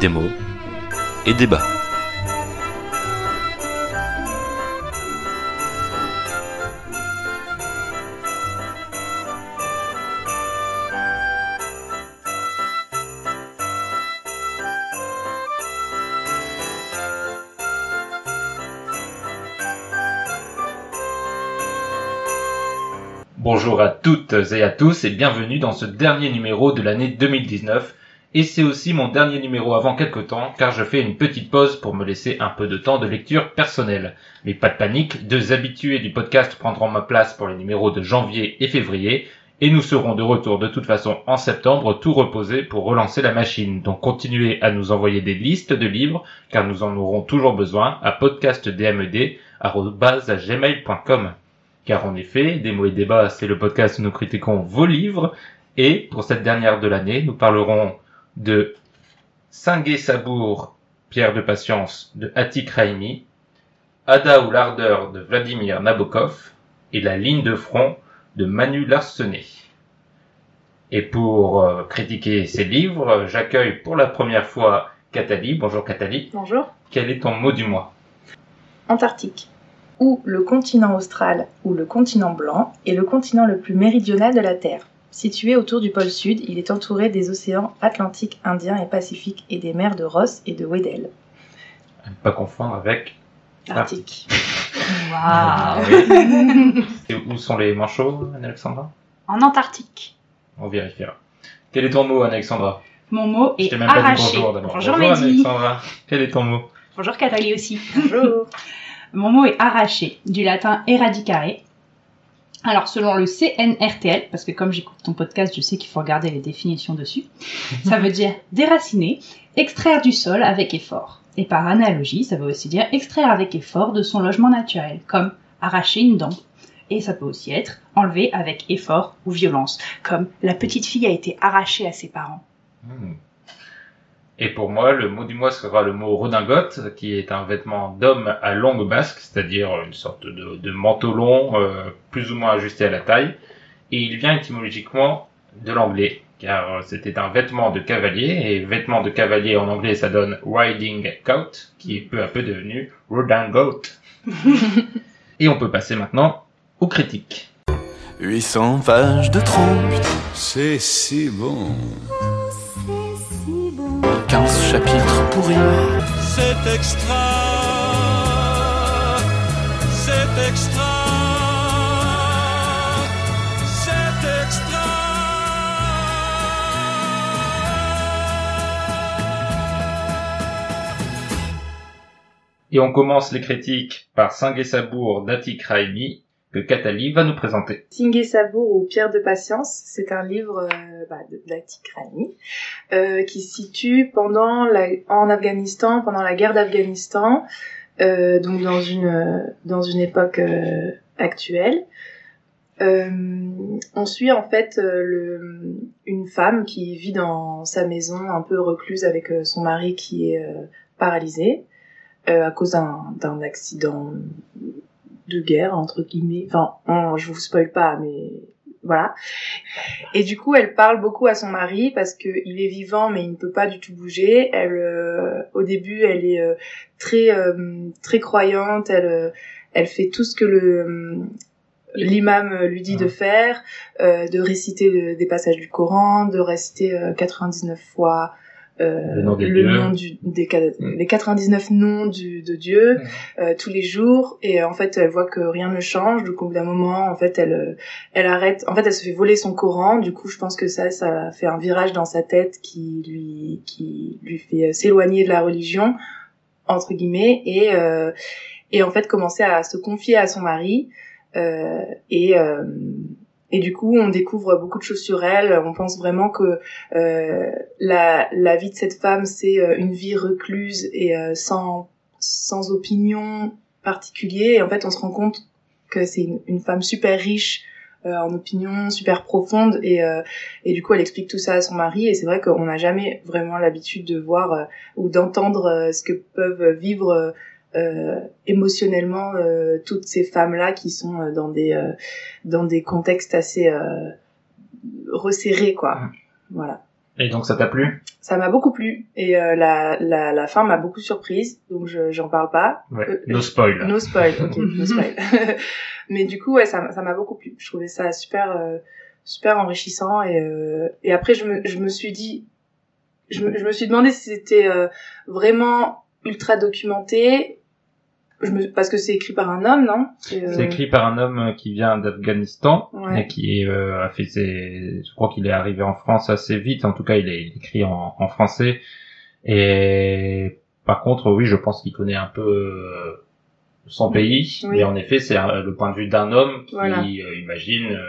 Des mots et débat. Toutes et à tous et bienvenue dans ce dernier numéro de l'année 2019. Et c'est aussi mon dernier numéro avant quelque temps car je fais une petite pause pour me laisser un peu de temps de lecture personnelle. Mais pas de panique, deux habitués du podcast prendront ma place pour les numéros de janvier et février et nous serons de retour de toute façon en septembre tout reposé pour relancer la machine. Donc continuez à nous envoyer des listes de livres car nous en aurons toujours besoin à podcastdmed.gmail.com car en effet, Des mots et débats, c'est le podcast où nous critiquons vos livres, et pour cette dernière de l'année, nous parlerons de Singué Sabour, Pierre de Patience de Atik Raimi, Ada ou l'ardeur de Vladimir Nabokov, et La ligne de front de Manu Larsenet. Et pour euh, critiquer ces livres, j'accueille pour la première fois Cathalie. Bonjour Cathalie. Bonjour. Quel est ton mot du mois? Antarctique. Ou le continent austral ou le continent blanc est le continent le plus méridional de la Terre. Situé autour du pôle sud, il est entouré des océans Atlantique, Indien et Pacifique et des mers de Ross et de Weddell. À ne pas confondre avec Arctique. Ah Waouh. Et où sont les manchots, Alexandra? En Antarctique. On vérifiera. Quel est ton mot, Alexandra? Mon mot est même pas dit arraché. bonjour d'abord. Bonjour, Mehdi. Alexandra. Quel est ton mot? Bonjour Cathalie aussi. Bonjour. Mon mot est arraché, du latin eradicare. Alors selon le CNRTL, parce que comme j'écoute ton podcast, je sais qu'il faut regarder les définitions dessus, ça veut dire déraciner, extraire du sol avec effort. Et par analogie, ça veut aussi dire extraire avec effort de son logement naturel, comme arracher une dent. Et ça peut aussi être enlever avec effort ou violence, comme la petite fille a été arrachée à ses parents. Hmm. Et pour moi, le mot du mois sera le mot redingote, qui est un vêtement d'homme à longue basque, c'est-à-dire une sorte de, de manteau long, euh, plus ou moins ajusté à la taille. Et il vient étymologiquement de l'anglais, car c'était un vêtement de cavalier, et vêtement de cavalier en anglais ça donne riding coat, qui est peu à peu devenu redingote. et on peut passer maintenant aux critiques. 800 pages de trompe, C'est si bon. 15 chapitres pourris. C'est extra. C'est extra. C'est extra. Et on commence les critiques par Singué Sabour d'Atik Raimi, que va nous présenter. Singé Sabour ou Pierre de Patience, c'est un livre euh, bah, de Latik Rani, euh, qui se situe pendant la, en Afghanistan, pendant la guerre d'Afghanistan, euh, donc dans une, euh, dans une époque euh, actuelle. On suit en fait le, une femme qui vit dans sa maison un peu recluse avec son mari qui est paralysé à cause d'un accident de guerre entre guillemets. Enfin, on- je vous spoil pas, mais voilà. Et du coup, elle parle beaucoup à son mari parce que il est vivant, mais il ne peut pas du tout bouger. Elle, euh, au début, elle est euh, très euh, très croyante. Elle elle fait tout ce que le l'imam lui dit de faire, de réciter le- des passages du Coran, de réciter euh, 99 fois euh, Le nom des le nom du, des, Mm. les 99 noms du, de Dieu Mm. euh, tous les jours. Et euh, en fait elle voit que rien ne change. Donc au bout d'un moment en fait elle euh, elle arrête. En fait elle se fait voler son Coran. Du coup je pense que ça ça fait un virage dans sa tête qui lui qui lui fait euh, s'éloigner de la religion entre guillemets et euh, et en fait commencer à se confier à son mari euh, et euh, et du coup, on découvre beaucoup de choses sur elle. On pense vraiment que euh, la, la vie de cette femme, c'est euh, une vie recluse et euh, sans, sans opinion particulière. Et en fait, on se rend compte que c'est une, une femme super riche euh, en opinion, super profonde. Et, euh, et du coup, elle explique tout ça à son mari. Et c'est vrai qu'on n'a jamais vraiment l'habitude de voir euh, ou d'entendre ce que peuvent vivre euh, émotionnellement euh, toutes ces femmes là qui sont euh, dans des euh, dans des contextes assez euh, resserrés quoi Mm. voilà Et donc ça t'a plu? Ça m'a beaucoup plu et euh, la, la la fin m'a beaucoup surprise donc je j'en parle pas Ouais. Euh, No spoil. No spoil, ok, no spoil. Mais du coup, ouais, ça, m'a- ça m'a beaucoup plu. Je trouvais ça super, euh, super enrichissant. Et, euh, et après, je me, je me suis dit, je me, je me suis demandé si c'était euh, vraiment ultra documenté. Je me, parce que c'est écrit par un homme, non? C'est, euh, écrit par un homme qui vient d'Afghanistan Ouais. et qui euh, a fait ses... Je crois qu'il est arrivé en France assez vite. En tout cas, il est écrit en, en français. Et par contre, oui, je pense qu'il connaît un peu euh, son pays. Oui. Mais en effet, c'est euh, le point de vue d'un homme qui Voilà. euh, imagine euh,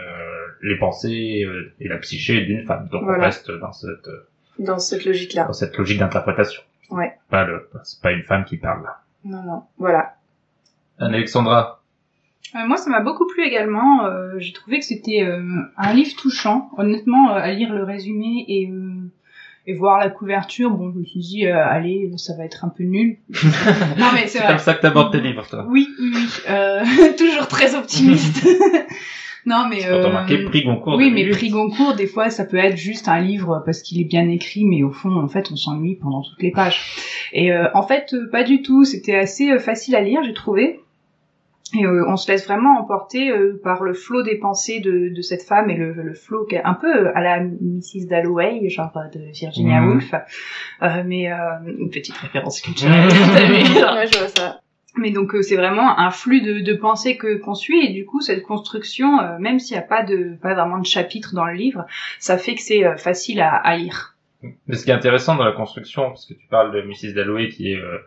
les pensées euh, et la psyché d'une femme. Donc on reste dans cette, Dans cette logique-là. dans cette logique d'interprétation. Ouais. Pas le, c'est pas une femme qui parle là. Non, non. Voilà. Alexandra, Euh, moi, ça m'a beaucoup plu également. Euh, J'ai trouvé que c'était euh, un livre touchant. Honnêtement, euh, à lire le résumé et, euh, et voir la couverture, bon, je me suis dit, euh, allez, ça va être un peu nul. non, mais c'est comme ça que t'abordes tes livres, toi. Oui, oui, oui. Euh, toujours très optimiste. non, mais... Quand on marqué prix Goncourt. oui, 2008. mais prix Goncourt, des fois, ça peut être juste un livre parce qu'il est bien écrit, mais au fond, en fait, on s'ennuie pendant toutes les pages. Et euh, en fait, pas du tout. C'était assez facile à lire, j'ai trouvé. Et euh, on se laisse vraiment emporter euh, par le flot des pensées de, de cette femme et le, le flot qui est un peu euh, à la Mrs. Dalloway, genre euh, de Virginia Mhm. Woolf. Euh, mais euh, une petite référence culturelle. genre. Ouais, je vois ça. Mais donc euh, c'est vraiment un flux de, de pensées que qu'on suit et du coup cette construction, euh, même s'il n'y a pas de pas vraiment de chapitre dans le livre, ça fait que c'est euh, facile à, à lire. Mais ce qui est intéressant dans la construction, parce que tu parles de Mrs. Dalloway qui est euh,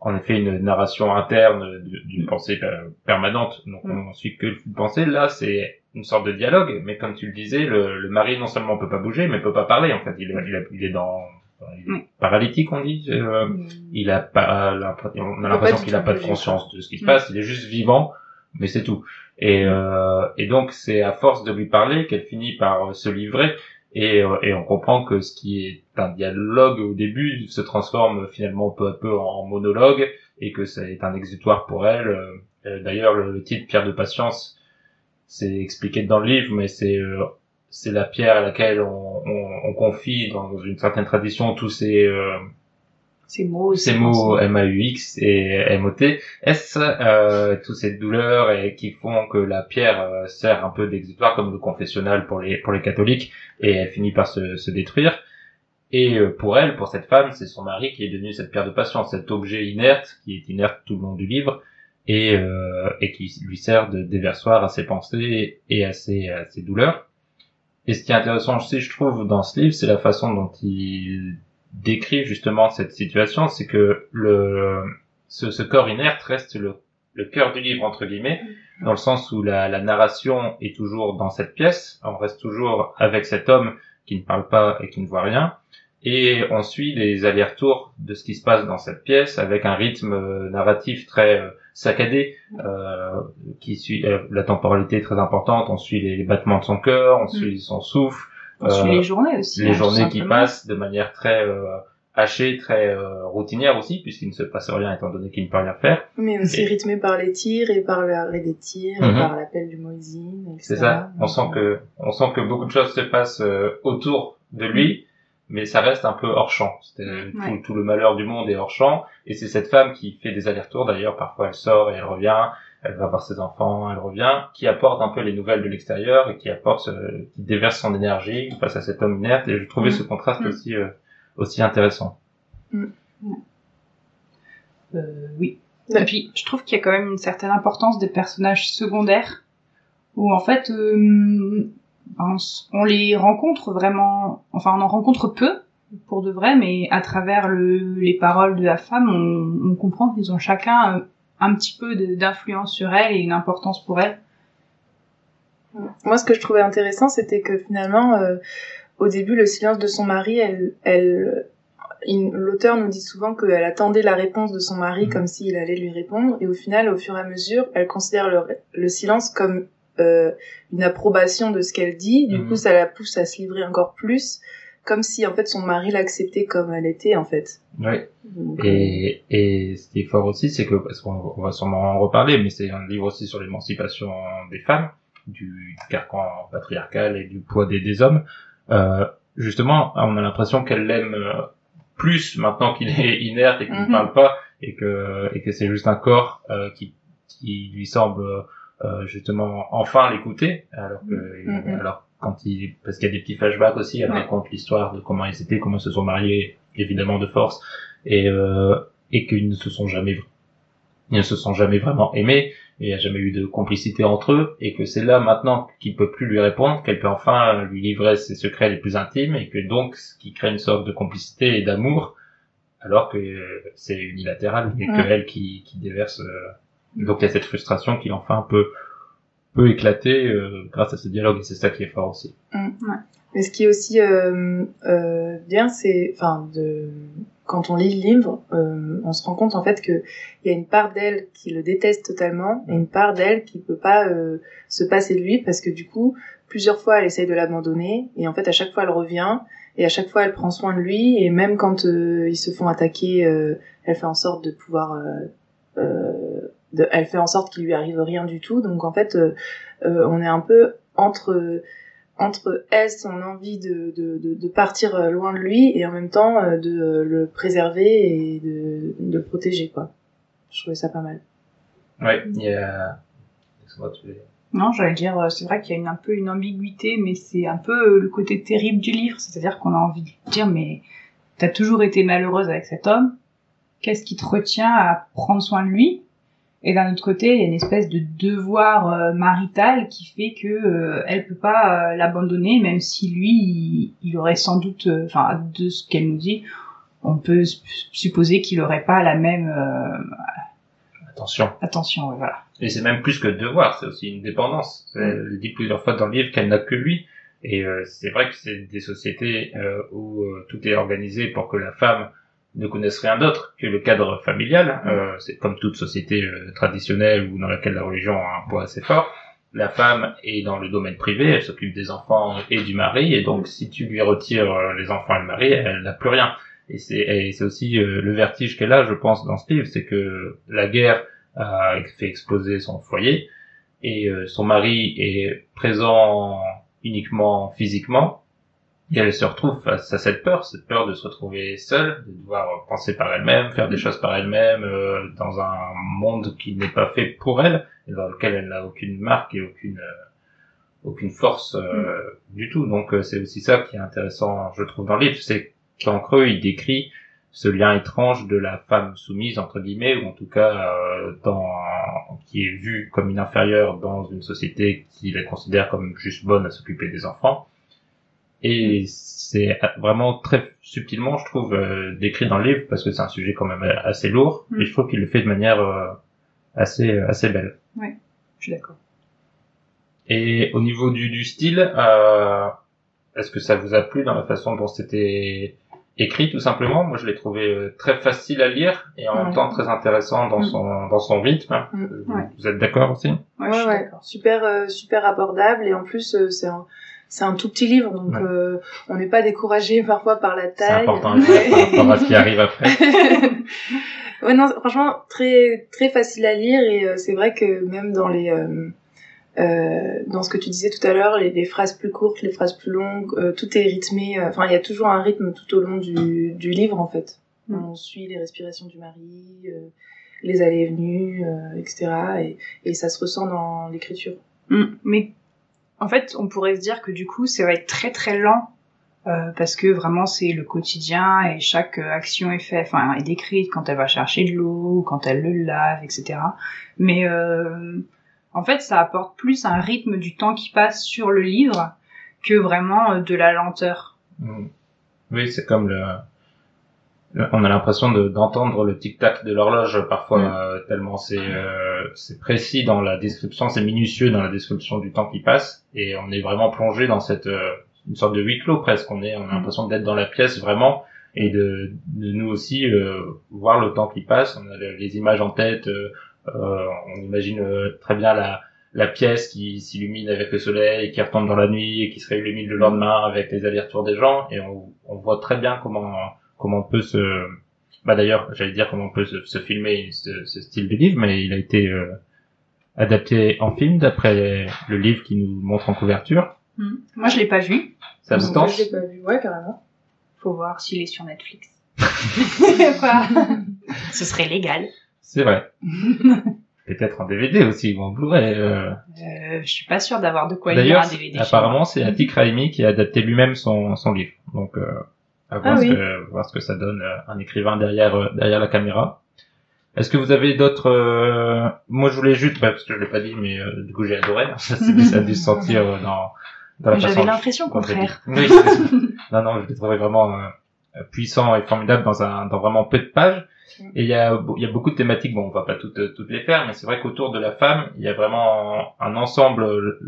en effet une narration interne d'une pensée per- permanente, donc Mm. on suit que le flux de pensée. Là, c'est une sorte de dialogue, mais comme tu le disais, le, le mari non seulement peut pas bouger, mais peut pas parler. En fait, il est, il a- il est dans il est Oui. paralytique, on dit. euh, il a pas l'impression- on a l'impression qu'il a pas de conscience de ce qui se Mm. passe. Il est juste vivant, mais c'est tout. Et, euh, et donc c'est à force de lui parler qu'elle finit par euh, se livrer. Et, euh, et on comprend que ce qui est un dialogue au début se transforme finalement peu à peu en monologue et que c'est un exutoire pour elle. Euh, euh, D'ailleurs, le, titre Pierre de patience, c'est expliqué dans le livre, mais c'est c'est la pierre à laquelle on, on, on confie dans une certaine tradition tous ces Ces mots, ces mots M-A-U-X et M-O-T, S, euh, toutes ces douleurs et qui font que la pierre euh, sert un peu d'exutoire comme le confessionnal pour les pour les catholiques et elle finit par se, se détruire? Et euh, pour elle, pour cette femme, c'est son mari qui est devenu cette pierre de patience, cet objet inerte qui est inerte tout le long du livre et euh, et qui lui sert de déversoir à ses pensées et à ses à ses douleurs. Et ce qui est intéressant aussi, je trouve, dans ce livre, c'est la façon dont il décrit justement cette situation, c'est que le ce, ce corps inerte reste le, le cœur du livre entre guillemets, dans le sens où la, la narration est toujours dans cette pièce, on reste toujours avec cet homme qui ne parle pas et qui ne voit rien, et on suit les allers-retours de ce qui se passe dans cette pièce avec un rythme euh, narratif très euh, saccadé, euh, qui suit euh, la temporalité est très importante, on suit les, battements de son cœur, on suit son souffle, euh, les journées aussi. les hein, journées qui simplement. passent de manière très euh, hachée, très euh, routinière aussi, puisqu'il ne se passe rien étant donné qu'il ne peut rien faire. Mais aussi Et- rythmé par les tirs et par l'arrêt des tirs et Mhm. par l'appel du Moisine, etc. C'est ça. On sent que on sent que beaucoup de choses se passent euh, autour de lui, mais ça reste un peu hors champ. Euh, Ouais. tout, tout le malheur du monde est hors champ, et c'est cette femme qui fait des allers-retours. D'ailleurs, parfois elle sort et elle revient. Elle va voir ses enfants, elle revient, qui apporte un peu les nouvelles de l'extérieur et qui apporte, euh, qui déverse son énergie face à cet homme inerte. Et je trouvais Mhm. ce contraste Mhm. aussi euh, aussi intéressant. Euh, oui. Et puis, je trouve qu'il y a quand même une certaine importance des personnages secondaires, où en fait, euh, on, on les rencontre vraiment, enfin, on en rencontre peu, pour de vrai, mais à travers le, les paroles de la femme, on, on comprend qu'ils ont chacun euh, un petit peu d'influence sur elle et une importance pour elle. Moi, ce que je trouvais intéressant, c'était que finalement, euh, au début, le silence de son mari, elle, l'auteur nous dit souvent qu'elle attendait la réponse de son mari Mhm. comme s'il allait lui répondre, et au final, au fur et à mesure, elle considère le, le silence comme euh, une approbation de ce qu'elle dit. Du Mhm. coup, ça la pousse à se livrer encore plus comme si en fait son mari l'acceptait comme elle était en fait. Ouais. Donc, Et, et ce qui est fort aussi, c'est que, parce qu'on on va sûrement en reparler, mais c'est un livre aussi sur l'émancipation des femmes, du carcan patriarcal et du poids des, des hommes. Euh, justement, on a l'impression qu'elle l'aime euh, plus maintenant qu'il est inerte et qu'il ne Mhm. parle pas, et que, et que c'est juste un corps euh, qui, qui lui semble euh, justement enfin l'écouter, alors que, Mhm. alors quand il, parce qu'il y a des petits flashbacks aussi, elle Ouais. raconte l'histoire de comment ils étaient, comment ils se sont mariés, évidemment de force, et, euh, et qu'ils ne se sont jamais ils ne se sont jamais vraiment aimés et il n'y a jamais eu de complicité entre eux et que c'est là maintenant qu'il peut plus lui répondre qu'elle peut enfin lui livrer ses secrets les plus intimes et que donc ce qui crée une sorte de complicité et d'amour alors que c'est unilatéral et que Ouais. elle qui, qui déverse euh, donc il y a cette frustration qui enfin peut peut éclater euh, grâce à ce dialogue et c'est ça qui est fort aussi. Mais ce qui est aussi euh, euh, bien, c'est, enfin, de quand on lit le livre, euh, on se rend compte en fait que il y a une part d'elle qui le déteste totalement et une part d'elle qui peut pas euh, se passer de lui parce que du coup, plusieurs fois, elle essaye de l'abandonner et en fait, à chaque fois, elle revient et à chaque fois, elle prend soin de lui et même quand euh, ils se font attaquer, elle fait en sorte de pouvoir, euh, de, elle fait en sorte qu'il lui arrive rien du tout. Donc en fait, euh, euh, on est un peu entre entre elle, son envie de, de, de, de partir euh, loin de lui, et en même temps euh, de euh, le préserver et de, de le protéger, quoi. Je trouvais ça pas mal. ouais il y a Excuse-moi, tu veux- Non, j'allais dire, euh, c'est vrai qu'il y a une, un peu une ambiguïté, mais c'est un peu le côté terrible du livre. C'est-à-dire qu'on a envie de dire, mais t'as toujours été malheureuse avec cet homme. Qu'est-ce qui te retient à prendre soin de lui? Et d'un autre côté, il y a une espèce de devoir euh, marital qui fait que euh, elle peut pas euh, l'abandonner, même si lui, il, il aurait sans doute, euh, enfin, de ce qu'elle nous dit, on peut supposer qu'il aurait pas la même euh, attention attention. ouais, voilà. Et c'est même plus que devoir, c'est aussi une dépendance. Elle dit plusieurs fois dans le livre qu'elle n'a que lui. Et euh, c'est vrai que c'est des sociétés euh, où euh, tout est organisé pour que la femme ne connaisse rien d'autre que le cadre familial. Euh, c'est comme toute société euh, traditionnelle ou dans laquelle la religion a un poids assez fort. La femme est dans le domaine privé, elle s'occupe des enfants et du mari, et donc si tu lui retires euh, les enfants et le mari, elle n'a plus rien. Et c'est aussi euh, le vertige qu'elle a, je pense, dans ce livre, c'est que la guerre a fait exploser son foyer et son mari est présent uniquement physiquement et elle se retrouve face à cette peur, cette peur de se retrouver seule, de devoir penser par elle-même, faire des choses par elle-même euh, dans un monde qui n'est pas fait pour elle et dans lequel elle n'a aucune marque et aucune euh, aucune force euh, du tout. Donc euh, c'est aussi ça qui est intéressant, je trouve, dans le livre, c'est qu'en creux il décrit ce lien étrange de la femme soumise entre guillemets ou en tout cas euh, dans qui est vue comme une inférieure dans une société qui la considère comme juste bonne à s'occuper des enfants et c'est vraiment très subtilement je trouve euh, décrit dans le livre parce que c'est un sujet quand même assez lourd Mm. et je trouve qu'il le fait de manière euh, assez assez belle Je suis d'accord. et au niveau du, du style euh, est-ce que ça vous a plu dans la façon dont c'était écrit tout simplement? Moi je l'ai trouvé euh, très facile à lire et en même Ouais. temps très intéressant dans Mm. son dans son rythme Mm. vous, Ouais. vous êtes d'accord aussi? Ouais, je Ouais, suis ouais. Super, euh, super abordable et en plus euh, c'est un, c'est un tout petit livre donc Ouais. euh, on n'est pas découragé parfois par la c'est taille. important Ouais. par rapport à ce qui arrive après ouais non franchement très très facile à lire et euh, c'est vrai que même dans les euh, euh, dans ce que tu disais tout à l'heure les, les phrases plus courtes les phrases plus longues euh, tout est rythmé euh, enfin il y a toujours un rythme tout au long du, du livre en fait Mm. on suit les respirations du mari euh, les allées et venues euh, etc et, et ça se ressent dans l'écriture Mm. Mais en fait, on pourrait se dire que du coup, ça va être très très lent euh, parce que vraiment c'est le quotidien et chaque euh, action est faite, enfin est décrite quand elle va chercher de l'eau, quand elle le lave, etc. Mais euh, en fait, ça apporte plus un rythme du temps qui passe sur le livre que vraiment euh, de la lenteur. Mm. Oui, c'est comme le- on a l'impression de- d'entendre le tic-tac de l'horloge parfois euh, tellement c'est euh, c'est précis dans la description, c'est minutieux dans la description du temps qui passe et on est vraiment plongé dans cette euh, une sorte de huis clos presque. On est on a l'impression d'être dans la pièce vraiment et de, de nous aussi euh, voir le temps qui passe. On a le- les images en tête. euh, on imagine euh, très bien la la pièce qui s'illumine avec le soleil, et qui retombe dans la nuit et qui se réillumine le lendemain avec les allers-retours des gens. Et on, on voit très bien comment comment on peut se bah d'ailleurs j'allais dire comment on peut se, se filmer ce, ce style de livre, mais il a été euh, adapté en film d'après le livre qui nous montre en couverture. Hmm. Moi, je l'ai pas vu. Ça vous Moi, tente je l'ai pas vu. Ouais, carrément. Faut voir s'il est sur Netflix. Quoi Ce serait légal. C'est vrai. Peut-être en DVD aussi ou en Blu-ray. euh. Euh, je suis pas sûre d'avoir de quoi lire D'ailleurs, un DVD. apparemment, c'est Atik Raimi qui a adapté lui-même son, son livre. Donc, euh, à voir, Ah ce oui. que, voir ce que ça donne euh, un écrivain derrière euh, derrière la caméra. Est-ce que vous avez d'autres euh, Moi, je voulais juste, bah, parce que je l'ai pas dit, mais euh, du coup, j'ai adoré. Ça, c'est- ça a dû se sentir euh, dans dans la façon J'avais l'impression au contraire. Oui. non, non, je l'ai trouvé vraiment euh, puissant et formidable dans un dans vraiment peu de pages. Et il y a il y a beaucoup de thématiques. Bon, on va pas toutes toutes les faire, mais c'est vrai qu'autour de la femme, il y a vraiment un ensemble. euh,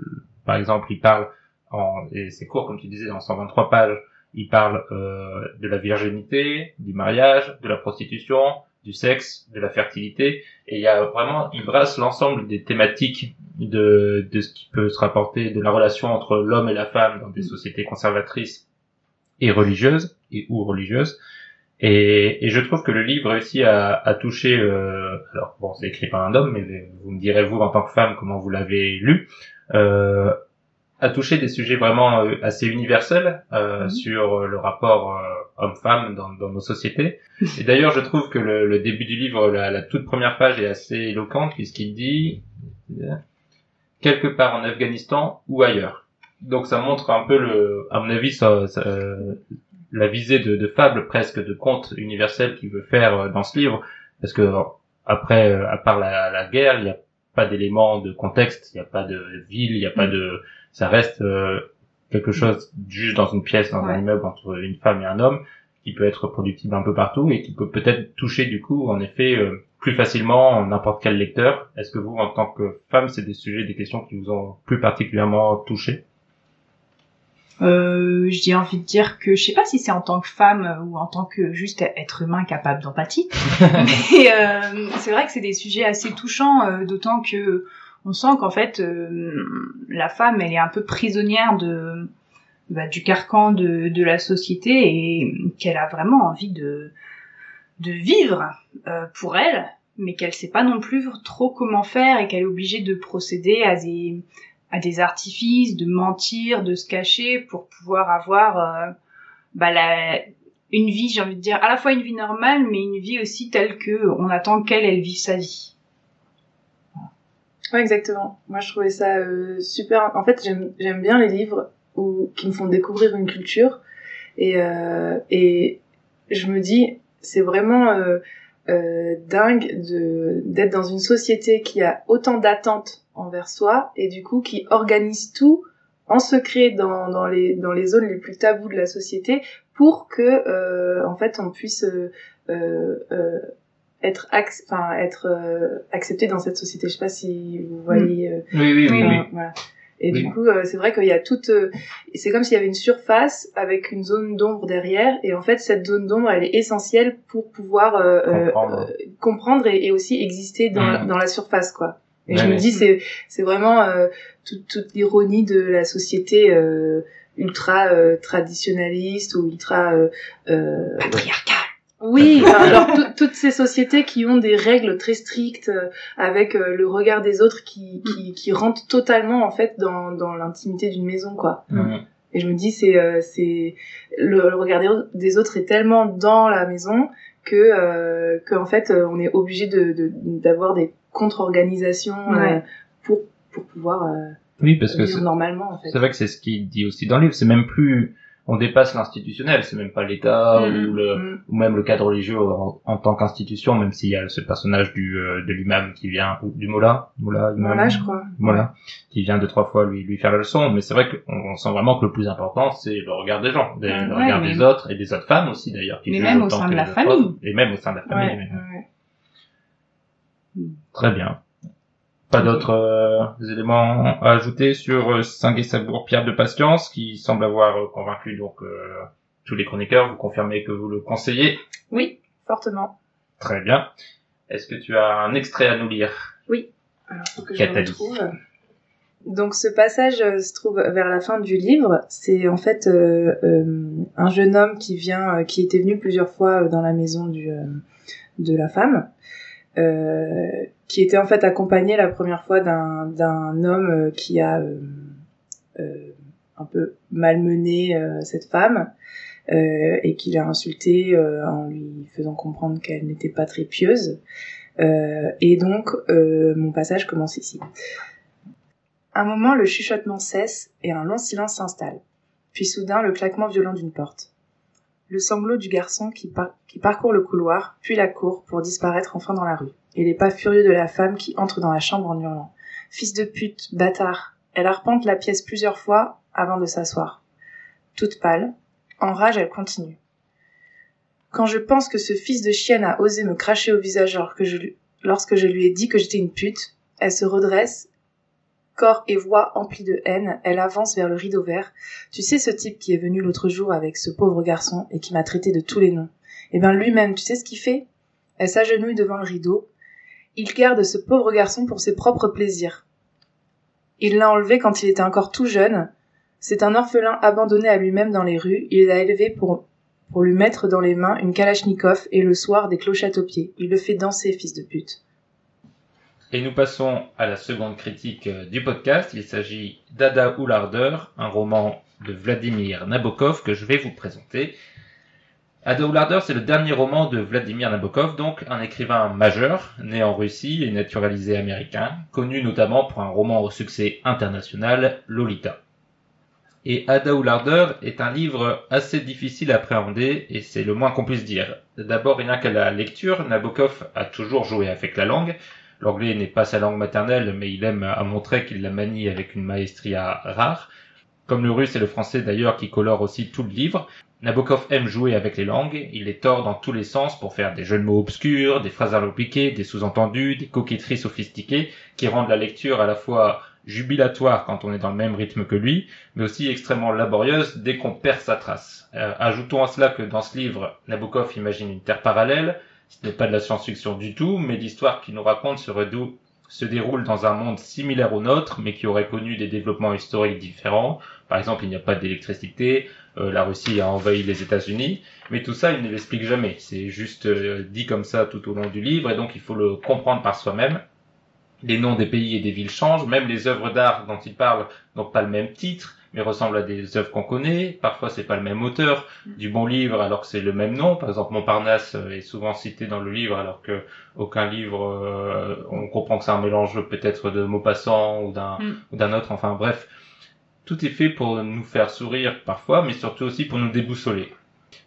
Par exemple, il parle en et c'est court comme tu disais, en 123 pages. Il parle euh, de la virginité, du mariage, de la prostitution, du sexe, de la fertilité, et il y a vraiment, il brasse l'ensemble des thématiques de, de ce qui peut se rapporter de la relation entre l'homme et la femme dans des sociétés conservatrices et religieuses, et ou religieuses. Et, et je trouve que le livre réussit à, à toucher, euh, alors bon, c'est écrit par un homme, mais vous me direz vous en tant que femme comment vous l'avez lu, euh, à toucher des sujets vraiment euh, assez universels euh, Mhm. sur euh, le rapport euh, homme-femme dans, dans nos sociétés. Et d'ailleurs, je trouve que le, le début du livre, la, la toute première page est assez éloquente puisqu'il dit quelque part en Afghanistan ou ailleurs. Donc ça montre un peu le, à mon avis, ça, ça, la visée de, de fable presque de conte universel qu'il veut faire dans ce livre, parce que après, à part la, la guerre, il n'y a pas d'éléments de contexte, il n'y a pas de ville, il n'y a pas de, ça reste euh, quelque chose juste dans une pièce, dans un immeuble entre une femme et un homme, qui peut être reproductible un peu partout et qui peut peut-être toucher du coup, en effet, euh, plus facilement n'importe quel lecteur. Est-ce que vous, en tant que femme, c'est des sujets, des questions qui vous ont plus particulièrement touché Euh, j'ai envie de dire que je sais pas si c'est en tant que femme ou en tant que juste être humain capable d'empathie. Mais euh, c'est vrai que c'est des sujets assez touchants, euh, d'autant que on sent qu'en fait euh, la femme elle est un peu prisonnière de bah, du carcan de, la société et qu'elle a vraiment envie de de vivre euh, pour elle, mais qu'elle sait pas non plus trop comment faire et qu'elle est obligée de procéder à des à des artifices, de mentir, de se cacher pour pouvoir avoir euh, bah, la, une vie, j'ai envie de dire, à la fois une vie normale, mais une vie aussi telle que on attend qu'elle, elle vive sa vie. Exactement. Moi, je trouvais ça euh, super. En fait, j'aime bien les livres qui me font découvrir une culture. Et, euh, et je me dis, c'est vraiment euh, dingue d'être dans une société qui a autant d'attentes envers soi et du coup qui organise tout en secret dans, dans les dans les zones les plus taboues de la société pour que en fait on puisse être ac- enfin être euh, accepté dans cette société. Je sais pas si vous voyez. euh, Oui, oui, oui. Voilà. Et Oui. du coup, euh, c'est vrai qu'il y a toute. euh, c'est comme s'il y avait une surface avec une zone d'ombre derrière, et en fait, cette zone d'ombre, elle est essentielle pour pouvoir euh, euh, Comprendre. euh, comprendre et, et aussi exister dans, la, Mhm. dans la surface, quoi. Et Ouais, je me dis, c'est c'est vraiment euh, toute, toute l'ironie de la société euh, ultra euh, traditionnaliste ou ultra euh, euh, Patriarcal. Oui, enfin, genre tout- toutes ces sociétés qui ont des règles très strictes euh, avec euh, le regard des autres qui, qui, qui rentrent totalement en fait dans, dans l'intimité d'une maison quoi. Mhm. Et je me dis c'est euh, c'est le, le regard des, au- des autres est tellement dans la maison que euh, que en fait euh, on est obligé de de- d'avoir des contre-organisations euh, Ouais. pour pour pouvoir euh, Oui, parce que normalement en fait. c'est vrai que c'est ce qu'il dit aussi dans le livre. C'est même plus, on dépasse l'institutionnel. C'est même pas l'État Mhm. ou le, Mm. ou même le cadre religieux en, en tant qu'institution, même s'il y a ce personnage du euh, de l'imam qui vient ou du mola, mola, imam, Voilà, je crois. Voilà, qui vient deux trois fois lui lui faire la leçon, mais c'est vrai qu'on on sent vraiment que le plus important c'est le regard des gens, des- Ouais, le regard des autres et des autres femmes aussi d'ailleurs, qui Mais même au sein de la famille. autres, et même au sein de la famille. Ouais, mais- ouais. Très bien. Pas d'autres euh, éléments à ajouter sur euh, Saint Sabour Pierre de Patience qui semble avoir euh, convaincu donc euh, tous les chroniqueurs. Vous confirmez que vous le conseillez Oui, fortement. Très bien. Est-ce que tu as un extrait à nous lire? Alors, faut que je dit retrouve. Donc ce passage euh, se trouve vers la fin du livre. C'est en fait euh, euh, un jeune homme qui vient, euh, qui était venu plusieurs fois dans la maison du, euh, de la femme, euh, qui était en fait accompagné la première fois d'un d'un homme euh, qui a euh, euh, un peu malmené euh, cette femme et qui l'a insultée en lui faisant comprendre qu'elle n'était pas très pieuse. Et donc mon passage commence ici. Un moment, le chuchotement cesse et un long silence s'installe. Puis soudain, le claquement violent d'une porte. Le sanglot du garçon qui, qui parcourt le couloir, puis la cour pour disparaître enfin dans la rue. Et les pas furieux de la femme qui entre dans la chambre en hurlant. Fils de pute, bâtard. Elle arpente la pièce plusieurs fois avant de s'asseoir. Toute pâle, en rage, elle continue. Quand je pense que ce fils de chienne a osé me cracher au visage lorsque je lui ai dit que j'étais une pute, elle se redresse corps et voix emplis de haine, elle avance vers le rideau vert. Tu sais ce type qui est venu l'autre jour avec ce pauvre garçon et qui m'a traité de tous les noms. Eh ben lui-même, tu sais ce qu'il fait? Elle s'agenouille devant le rideau. Il garde ce pauvre garçon pour ses propres plaisirs. Il l'a enlevé quand il était encore tout jeune. C'est un orphelin abandonné à lui-même dans les rues. Il l'a élevé pour pour lui mettre dans les mains une kalachnikov et le soir des clochettes aux pieds. Il le fait danser, fils de pute. Et nous passons à la seconde critique euh, du podcast. Il s'agit d'Ada ou l'ardeur, un roman de Vladimir Nabokov que je vais vous présenter. L'ardeur, c'est le dernier roman de Vladimir Nabokov, donc un écrivain majeur, né en Russie et naturalisé américain, connu notamment pour un roman au succès international, Lolita. Et Ada est un livre assez difficile à appréhender, et c'est le moins qu'on puisse dire. D'abord, rien qu'à la lecture, Nabokov a toujours joué avec la langue, L'anglais n'est pas sa langue maternelle, mais il aime à montrer qu'il la manie avec une maestria rare. Comme le russe et le français d'ailleurs qui colorent aussi tout le livre, Nabokov aime jouer avec les langues, il les tord dans tous les sens pour faire des jeux de mots obscurs, des phrases allopiquées, des sous-entendus, des coquetteries sophistiquées qui rendent la lecture à la fois jubilatoire quand on est dans le même rythme que lui, mais aussi extrêmement laborieuse dès qu'on perd sa trace. Euh, ajoutons à cela que dans ce livre, Nabokov imagine une terre parallèle, ce n'est pas de la science-fiction du tout, mais l'histoire qu'il nous raconte se, se déroule dans un monde similaire au nôtre, mais qui aurait connu des développements historiques différents. Par exemple, il n'y a pas d'électricité, euh, la Russie a envahi les États-Unis, mais tout ça, il ne l'explique jamais. C'est juste euh, dit comme ça tout au long du livre, et donc il faut le comprendre par soi-même. Les noms des pays et des villes changent, même les œuvres d'art dont il parle n'ont pas le même titre, mais ressemblent à des œuvres qu'on connaît. Parfois, c'est pas le même auteur du bon livre alors que c'est le même nom. Par exemple, Montparnasse euh, est souvent cité dans le livre alors que aucun livre, euh, on comprend que c'est un mélange peut-être de Maupassant ou d'un Mm. ou d'un autre. Enfin bref, tout est fait pour nous faire sourire parfois, mais surtout aussi pour nous déboussoler.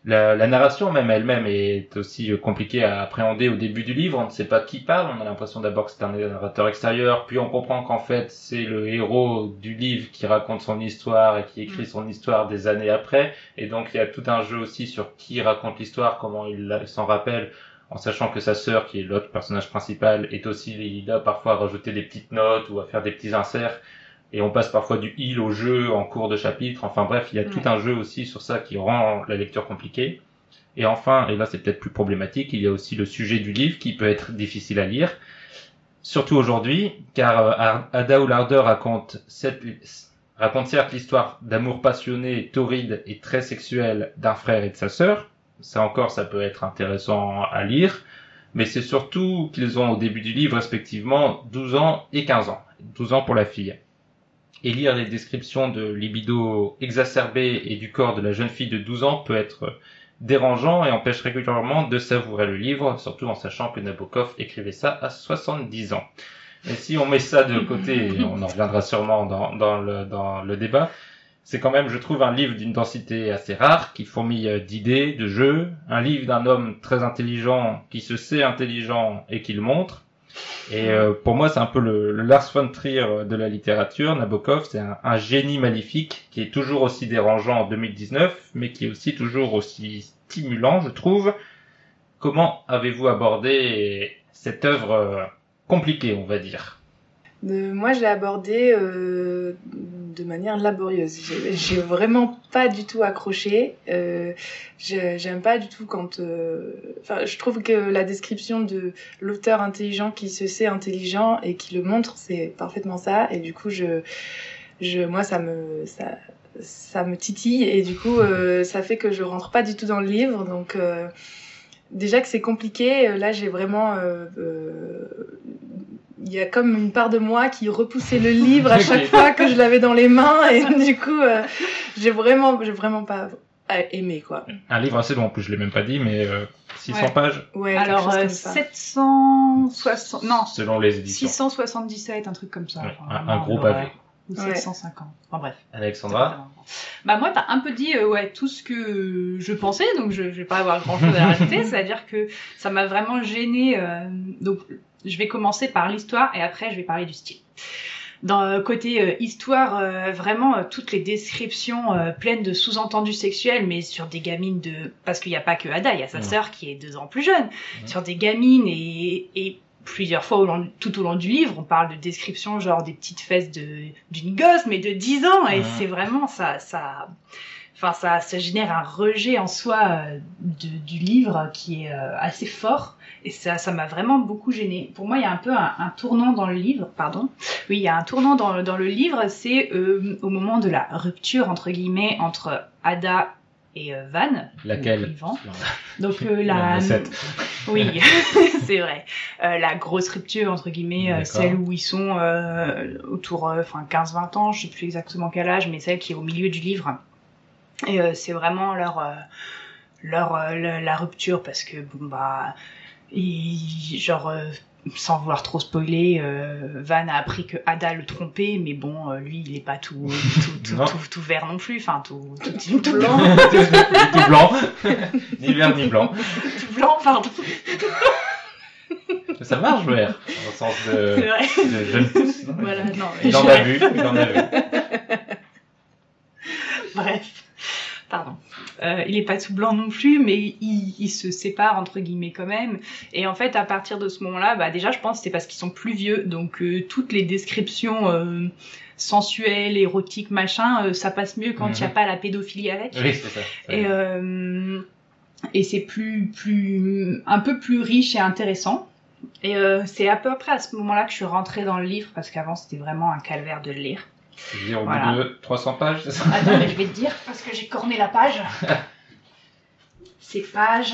La, la narration même elle-même est aussi euh, compliquée à appréhender au début du livre. On ne sait pas qui parle. On a l'impression d'abord que c'est un narrateur extérieur, puis on comprend qu'en fait c'est le héros du livre qui raconte son histoire et qui écrit son histoire des années après. Et donc il y a tout un jeu aussi sur qui raconte l'histoire, comment il s'en rappelle, en sachant que sa sœur, qui est l'autre personnage principal, est aussi là parfois à rajouter des petites notes ou à faire des petits inserts. Et on passe parfois du il au jeu en cours de chapitre. Enfin bref, il y a tout un jeu aussi sur ça qui rend la lecture compliquée. Et enfin, et là c'est peut-être plus problématique, il y a aussi le sujet du livre qui peut être difficile à lire. Surtout aujourd'hui, car euh, Ada ou l'ardeur raconte, cette- raconte certes l'histoire d'amour passionné, torride et très sexuel d'un frère et de sa sœur. Ça encore, ça peut être intéressant à lire. Mais c'est surtout qu'ils ont au début du livre respectivement 12 ans et 15 ans. 12 ans pour la fille. Et lire les descriptions de libido exacerbé et du corps de la jeune fille de 12 ans peut être dérangeant et empêche régulièrement de savourer le livre, surtout en sachant que Nabokov écrivait ça à 70 ans. Et si on met ça de côté, on en reviendra sûrement dans, le, dans le débat, c'est quand même, je trouve, un livre d'une densité assez rare, qui fourmille d'idées, de jeux, un livre d'un homme très intelligent, qui se sait intelligent et qui le montre. Et euh, pour moi, c'est un peu le, Lars von Trier de la littérature. Nabokov, c'est un, génie maléfique qui est toujours aussi dérangeant en 2019, mais qui est aussi toujours aussi stimulant, je trouve. Comment avez-vous abordé cette œuvre euh, compliquée, on va dire? Euh, moi, je l'ai abordé euh, de manière laborieuse. J'ai- vraiment pas du tout accroché. Euh, j'ai- J'aime pas du tout quand. euh, Enfin, je trouve que la description de l'auteur intelligent qui se sait intelligent et qui le montre, c'est parfaitement ça. Et du coup, je, je, moi, ça me, ça, ça me titille et du coup, euh, ça fait que je rentre pas du tout dans le livre. Donc, déjà que c'est compliqué, là, j'ai vraiment. Il y a comme une part de moi qui repoussait le livre à chaque fois que je l'avais dans les mains et du coup, euh, j'ai vraiment, j'ai vraiment pas euh, aimé quoi. Un livre assez long, en plus je l'ai même pas dit, mais euh, 600 Ouais. pages Ouais. Alors, euh, comme ça. 760... Non, selon les éditions. 677, un truc comme ça. Ouais, Enfin, un- gros pavé. Ou Ouais. 750. Enfin bref. Alexandra Bah moi t'as un peu dit euh, ouais tout ce que je pensais donc je, je vais pas avoir grand chose à rajouter c'est à dire que ça m'a vraiment gêné donc je vais commencer par l'histoire et après je vais parler du style. Dans euh, côté euh, histoire euh, vraiment euh, toutes les descriptions euh, pleines de sous-entendus sexuels mais sur des gamines de parce qu'il n'y a pas que Ada il y a sa sœur qui est deux ans plus jeune sur des gamines et, et plusieurs fois au long- tout au long du livre, on parle de descriptions genre des petites fesses de d'une gosse, mais de 10 ans, et c'est vraiment ça, ça, enfin ça, ça génère un rejet en soi euh, de- du livre qui est euh, assez fort, et ça, ça m'a vraiment beaucoup gêné. Pour moi, il y a un peu un, un tournant dans le livre, pardon. Oui, il y a un tournant dans, dans le livre, c'est euh, au moment de la rupture entre guillemets entre Ada et euh, Van, Laquelle Yvan. Donc euh, La oui, c'est vrai. Euh, la grosse rupture entre guillemets, celle où ils sont autour, euh, enfin 15-20 ans, je sais plus exactement quel âge, mais celle qui est au milieu du livre. Et c'est vraiment leur leur la, la rupture parce que bon bah ils- genre euh, sans vouloir trop spoiler, euh, Van a appris que Ada le trompait, mais bon, euh, lui, il est pas tout tout, tout, Non. tout, tout vert non plus, enfin tout, tout, tout Blanc. tout blanc. ni vert ni blanc. tout blanc, pardon. Ça marche, vert. Dans le sens de, jeune pousse. Voilà, non. Il en a vu, il en a vu. Bref, pardon. Euh, il est pas tout blanc non plus, mais il, il se sépare entre guillemets quand même. Et en fait, à partir de ce moment-là, bah déjà, je pense que c'est parce qu'ils sont plus vieux, donc euh, toutes les descriptions euh, sensuelles, érotiques, machin, ça passe mieux quand il n'y a Mhm. pas la pédophilie avec. Oui, c'est ça. Et et c'est plus plus un peu plus riche et intéressant. Et c'est à peu près à ce moment-là que je suis rentrée dans le livre parce qu'avant c'était vraiment un calvaire de le lire. Dire, au Voilà. bout de 300 pages, c'est ça Attends, mais je vais te dire parce que j'ai corné la page. C'est page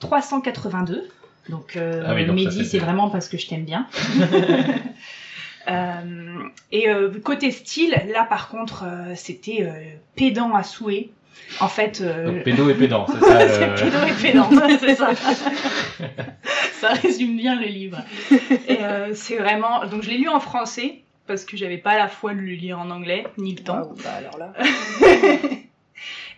382. Donc, euh, Ah oui, donc ça, Mehdi, c'est vraiment parce que je t'aime bien. Euh, et euh, côté style, là par contre, euh, c'était pédant à souhait. En fait, Donc, pédo et pédant, c'est ça c'est pédo et pédant, c'est ça. ça résume bien le livre. Et c'est vraiment. Donc je l'ai lu en français parce que j'avais pas la foi de le lire en anglais ni le temps. Waouh, bah alors là.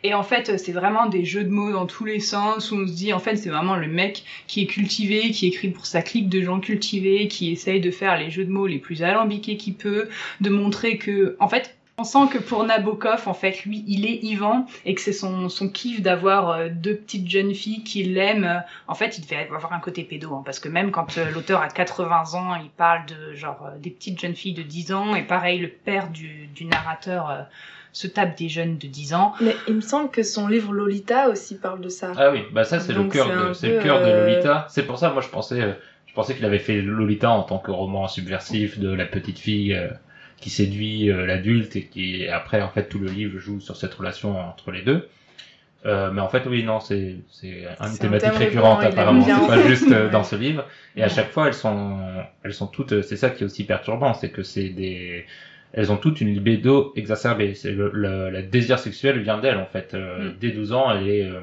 Et en fait, c'est vraiment des jeux de mots dans tous les sens où on se dit, en fait, c'est vraiment le mec qui est cultivé, qui écrit pour sa clique de gens cultivés, qui essaye de faire les jeux de mots les plus alambiqués qu'il peut, de montrer que, en fait, on sent que pour Nabokov, en fait, lui, il est Ivan et que c'est son, son kiff d'avoir euh, deux petites jeunes filles qui l'aiment. Euh, En fait, il devait avoir un côté pédo, hein, parce que même quand euh, l'auteur a 80 ans, il parle de genre des petites jeunes filles de 10 ans et pareil, le père du, du narrateur euh, se tape des jeunes de 10 ans. Mais il me semble que son livre Lolita aussi parle de ça. Ah oui, bah ça c'est le cœur de, c'est le peu, cœur de Lolita. C'est pour ça, moi je pensais, je pensais qu'il avait fait Lolita en tant que roman subversif de la petite fille euh, qui séduit euh, l'adulte et qui après en fait tout le livre joue sur cette relation entre les deux. Euh, mais en fait oui non c'est c'est une un thématique thème récurrente apparemment. c'est pas juste euh, dans ce livre. Et à chaque fois elles sont elles sont toutes c'est ça qui est aussi perturbant c'est que c'est des elles ont toutes une libido exacerbée. C'est le, le, la désir sexuel vient d'elles en fait Euh, Mm. dès 12 ans elle est euh,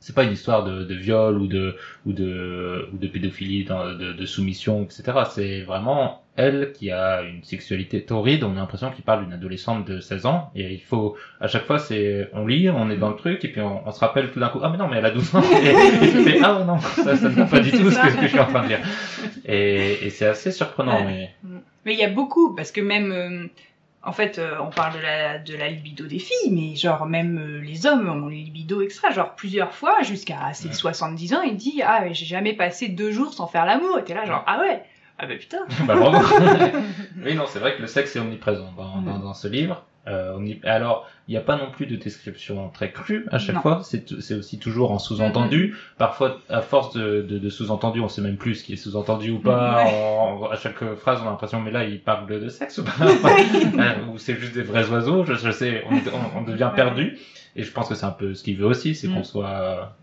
c'est pas une histoire de, de viol ou de ou de ou de pédophilie de, de soumission etc c'est vraiment elle qui a une sexualité torride. On a l'impression qu'il parle d'une adolescente de 16 ans. Et il faut à chaque fois c'est on lit on est dans le truc et puis on, on se rappelle tout d'un coup ah mais non mais elle a 12 ans. Et, et tu fais ah non ça ça ne va pas du tout ce que, ce que je suis en train de dire. Et, et c'est assez surprenant Ouais. mais Mais il y a beaucoup, parce que même, euh, en fait, euh, on parle de la, de la libido des filles, mais genre même euh, les hommes ont une libido extra, genre plusieurs fois, jusqu'à ses Ouais. 70 ans, il dit, ah, j'ai jamais passé deux jours sans faire l'amour, et t'es là, genre, ah ouais, Ah bah putain. Bah, bravo. oui, non, c'est vrai que le sexe est omniprésent dans, dans, dans ce livre. Euh, omni- Alors, il n'y a pas non plus de description très crue à chaque Non. fois. C'est aussi toujours en sous-entendu. Parfois, à force de, de, de sous-entendu, on sait même plus ce qui est sous-entendu ou pas. Ouais. En- à chaque phrase, on a l'impression, mais là, il parle de, de sexe ou pas? Euh, Ou c'est juste des vrais oiseaux? Je, je sais, on, on, on devient Ouais. perdu. Et je pense que c'est un peu ce qu'il veut aussi, c'est Mm. qu'on soit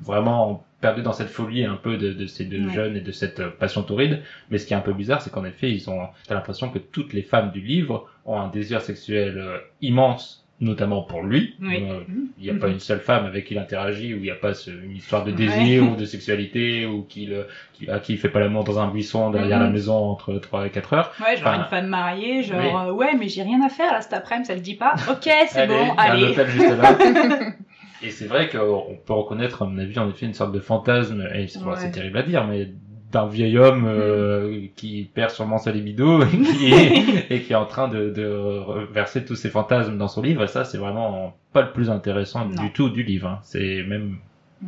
vraiment perdu dans cette folie un peu de, de ces deux Ouais. jeunes et de cette euh, passion touride. Mais ce qui est un peu bizarre, c'est qu'en effet, ils ont, t'as l'impression que toutes les femmes du livre ont un désir sexuel euh, immense, notamment pour lui. Oui. Euh, Mhm. Il n'y a pas une seule femme avec qui il interagit où il n'y a pas ce- une histoire de Ouais. désir ou de sexualité ou qu'il, qui, à qui il fait pas l'amour dans un buisson derrière la maison entre 3 et 4 heures. Ouais, genre Enfin, une femme mariée, genre oui. euh, ouais, mais j'ai rien à faire là cet après-midi, ça le dit pas. Ok, c'est bon, allez. et c'est vrai qu'on peut reconnaître, à mon avis, en effet, une sorte de fantasme, et c'est Ouais. terrible à dire, mais d'un vieil homme euh, qui perd sûrement sa libido et qui est, et qui est en train de, de verser tous ses fantasmes dans son livre. Et ça, c'est vraiment pas le plus intéressant Non. du tout du livre. hein. C'est même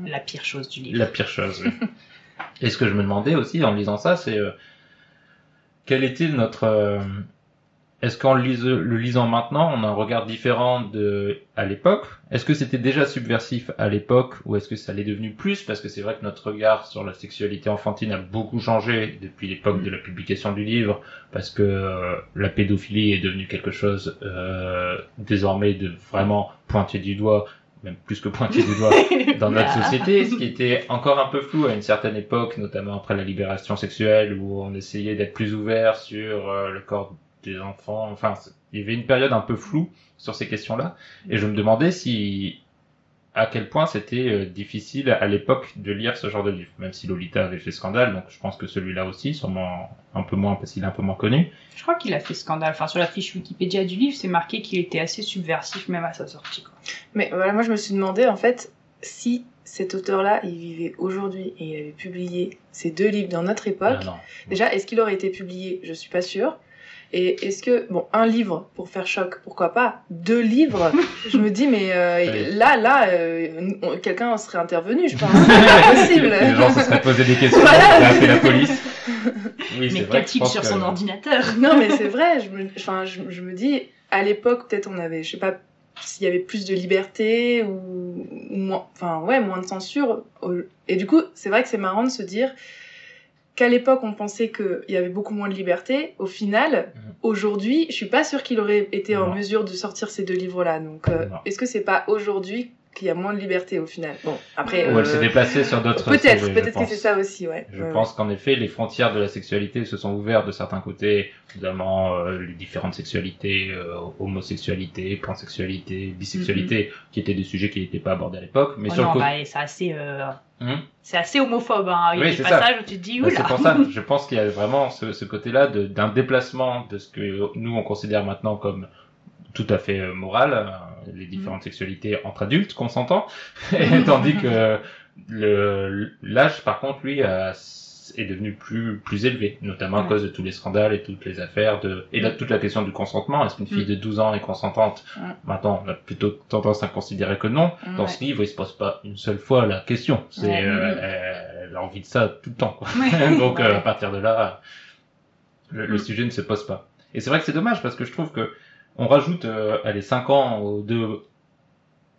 La pire chose du livre. la pire chose. oui. et ce que je me demandais aussi en lisant ça, c'est euh, quel était notre euh, est-ce qu'en le, lise- le lisant maintenant, on a un regard différent de à l'époque? Est-ce que c'était déjà subversif à l'époque ou est-ce que ça l'est devenu plus? Parce que c'est vrai que notre regard sur la sexualité enfantine a beaucoup changé depuis l'époque de la publication du livre, parce que euh, la pédophilie est devenue quelque chose euh, désormais de vraiment pointé du doigt, même plus que pointé du doigt dans notre Ah. société, ce qui était encore un peu flou à une certaine époque, notamment après la libération sexuelle, où on essayait d'être plus ouvert sur euh, le corps des enfants. Enfin, il y avait une période un peu floue sur ces questions-là, et je me demandais si à quel point c'était euh, difficile à l'époque de lire ce genre de livre, même si Lolita avait fait scandale, donc je pense que celui-là aussi, sûrement un peu moins parce qu'il est un peu moins connu. Je crois qu'il a fait scandale. Enfin, sur la fiche Wikipédia du livre, c'est marqué qu'il était assez subversif même à sa sortie. Quoi. Mais voilà, moi je me suis demandé en fait si cet auteur-là, il vivait aujourd'hui et il avait publié ces deux livres dans notre époque. Ah non. Déjà, est-ce qu'il aurait été publié? Je suis pas sûre. Et est-ce que, bon, un livre pour faire choc, pourquoi pas Deux livres? Je me dis, mais euh, là, là, euh, quelqu'un serait intervenu, je pense. C'est pas possible. Les gens se seraient posé des questions, Voilà. on aurait appelé la police. Oui, Mais qu'a-t-il sur que- son ordinateur? Non, mais c'est vrai. Je me, enfin, je, je me dis, à l'époque, peut-être on avait, je sais pas, s'il y avait plus de liberté ou, ou moins, enfin, ouais, moins de censure. Et du coup, c'est vrai que c'est marrant de se dire qu'à l'époque, on pensait qu'il y avait beaucoup moins de liberté. Au final, Mhm. aujourd'hui, je suis pas sûre qu'il aurait été en mesure de sortir ces deux livres-là. Donc, euh, est-ce que c'est pas aujourd'hui qu'il y a moins de liberté au final Bon, après. Ou elle euh, s'est déplacée sur d'autres Peut-être, peut-être que c'est ça aussi, ouais. Je pense qu'en effet, les frontières de la sexualité se sont ouvertes de certains côtés, notamment euh, les différentes sexualités, euh, homosexualité, pansexualité, bisexualité, qui étaient des sujets qui n'étaient pas abordés à l'époque. Mais Oh sur non, le bah, c'est assez, euh, Hum c'est assez homophobe. Hein. Il y a Oui, des c'est ça. passages où tu te dis, Bah, oula. c'est pour ça, je pense qu'il y a vraiment ce, ce côté-là d'un déplacement de ce que nous on considère maintenant comme tout à fait moral, les différentes sexualités entre adultes consentants, et tandis que le l'âge par contre lui a- est devenu plus plus élevé, notamment à cause de tous les scandales et toutes les affaires de et là, toute la question du consentement. Est-ce qu'une fille Mm. de 12 ans est consentante. Maintenant, on a plutôt tendance à considérer que non. Dans Ouais. ce livre, il se pose pas une seule fois la question. C'est Ouais. euh, elle a envie de ça tout le temps. Quoi. Donc euh, à partir de là, le, le Mm. sujet ne se pose pas. Et c'est vrai que c'est dommage parce que je trouve que on rajoute euh, allez 5 ans aux deux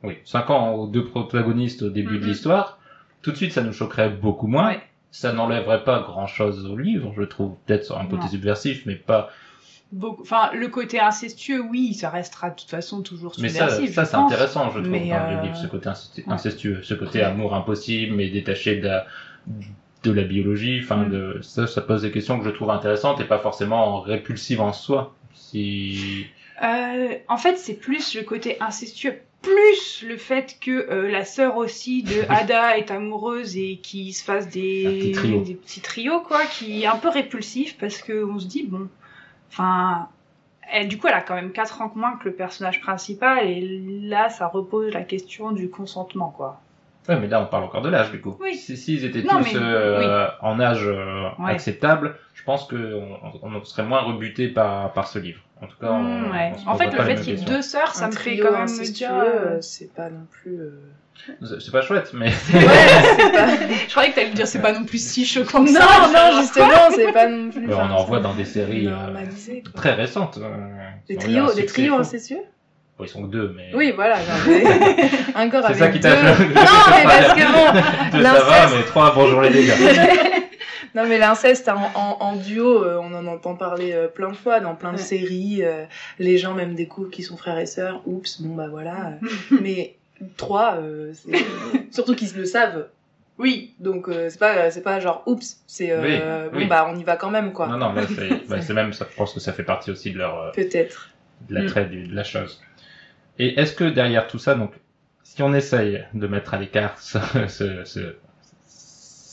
oui, 5 ans aux deux protagonistes au début de Mhm. l'histoire. Tout de suite, ça nous choquerait beaucoup moins. Ça n'enlèverait pas grand-chose au livre, je trouve, peut-être sur un côté Non. subversif, mais pas. Beaucoup- Enfin, le côté incestueux, oui, ça restera de toute façon toujours Mais ça, subversif. ça c'est intéressant, je trouve, Mais, dans le euh, livre, ce côté ouais. incestueux, ce côté Ouais. amour impossible, mais détaché de la, de la biologie. Enfin, Mm. de ça, ça pose des questions que je trouve intéressantes et pas forcément répulsives en soi. Si Euh, en fait, c'est plus le côté incestueux, plus le fait que euh, la sœur aussi de Ada est amoureuse et qu'il se fasse des, petit trio. des petits trios, quoi, qui est un peu répulsif parce que on se dit, bon, enfin, elle, du coup, elle a quand même 4 ans de moins que le personnage principal et là, ça repose la question du consentement, quoi. Ouais, mais là, on parle encore de l'âge, du coup. Oui. Si, s'ils étaient Non, tous mais- euh, en âge euh, Ouais. acceptable, je pense que on, serait moins rebuté par par ce livre. En tout cas, on, Mm, ouais. on se En fait, le fait qu'il y ait deux sœurs, ça Un me fait quand même me dire. euh, c'est pas non plus. euh. C'est pas chouette, mais Ouais, c'est pas. Je croyais que t'allais me dire c'est pas non plus si choquant que Non, ça. non, justement, c'est pas non plus. on en voit c'est dans des séries euh, très récentes. euh, Des trios, des trios incestueux Bon, ils sont que deux, mais Oui, voilà. Encore c'est avec ça qui deux. t'a. Non, mais parce que bon, Deux, ça va, mais trois, bonjour les dégâts. Non mais l'inceste en, en, en duo, euh, on en entend parler euh, plein de fois dans plein de Ouais. séries. euh, les gens même des couples qui sont frères et sœurs. Oups, bon bah voilà. euh, mais trois, euh, surtout qu'ils le savent. Oui. Donc euh, c'est pas c'est pas genre oups, c'est euh, Oui, bon oui. bah on y va quand même quoi. Non, non, mais c'est bah, même, ça, je pense que ça fait partie aussi de leur, euh, Peut-être. de l'attrait du- de la chose. Et est-ce que derrière tout ça, donc, si on essaye de mettre à l'écart ce, ce- ce-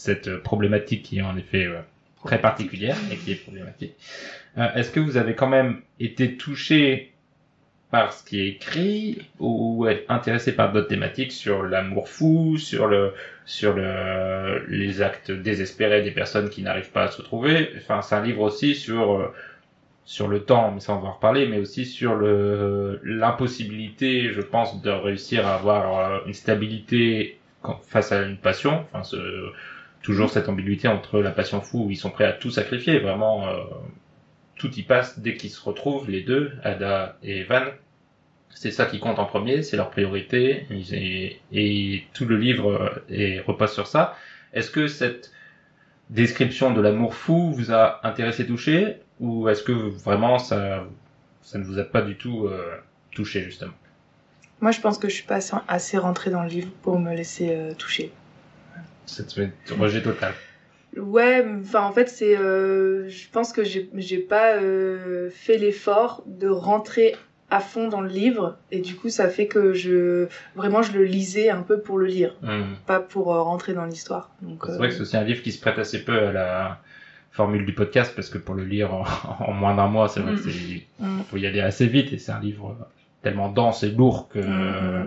cette problématique qui est en effet euh, très particulière et qui est problématique, euh, est-ce que vous avez quand même été touché par ce qui est écrit ou être intéressé par d'autres thématiques sur l'amour fou, sur le sur le les actes désespérés des personnes qui n'arrivent pas à se trouver? Enfin, c'est un livre aussi sur euh, sur le temps, mais ça on va en reparler, mais aussi sur le l'impossibilité, je pense, de réussir à avoir euh, une stabilité face à une passion. Toujours cette ambiguïté entre la passion fou où ils sont prêts à tout sacrifier, vraiment euh, tout y passe dès qu'ils se retrouvent les deux, Ada et Van. C'est ça qui compte en premier, c'est leur priorité, et, tout le livre euh, est, repose sur ça. Est-ce que cette description de l'amour fou vous a intéressé, touché, ou est-ce que vraiment ça, ne vous a pas du tout euh, touché justement? Moi je pense que je suis pas assez, rentrée dans le livre pour me laisser toucher. Cette rejet total. Ouais, enfin en fait c'est, euh, je pense que j'ai j'ai pas euh, fait l'effort de rentrer à fond dans le livre et du coup ça fait que je vraiment je le lisais un peu pour le lire, Hmm. pas pour euh, rentrer dans l'histoire. Donc C'est vrai que c'est aussi un livre qui se prête assez peu à la formule du podcast parce que pour le lire en, en moins d'un mois, c'est vrai que c'est mm, faut y aller assez vite et c'est un livre tellement dense et lourd que Mhm. euh,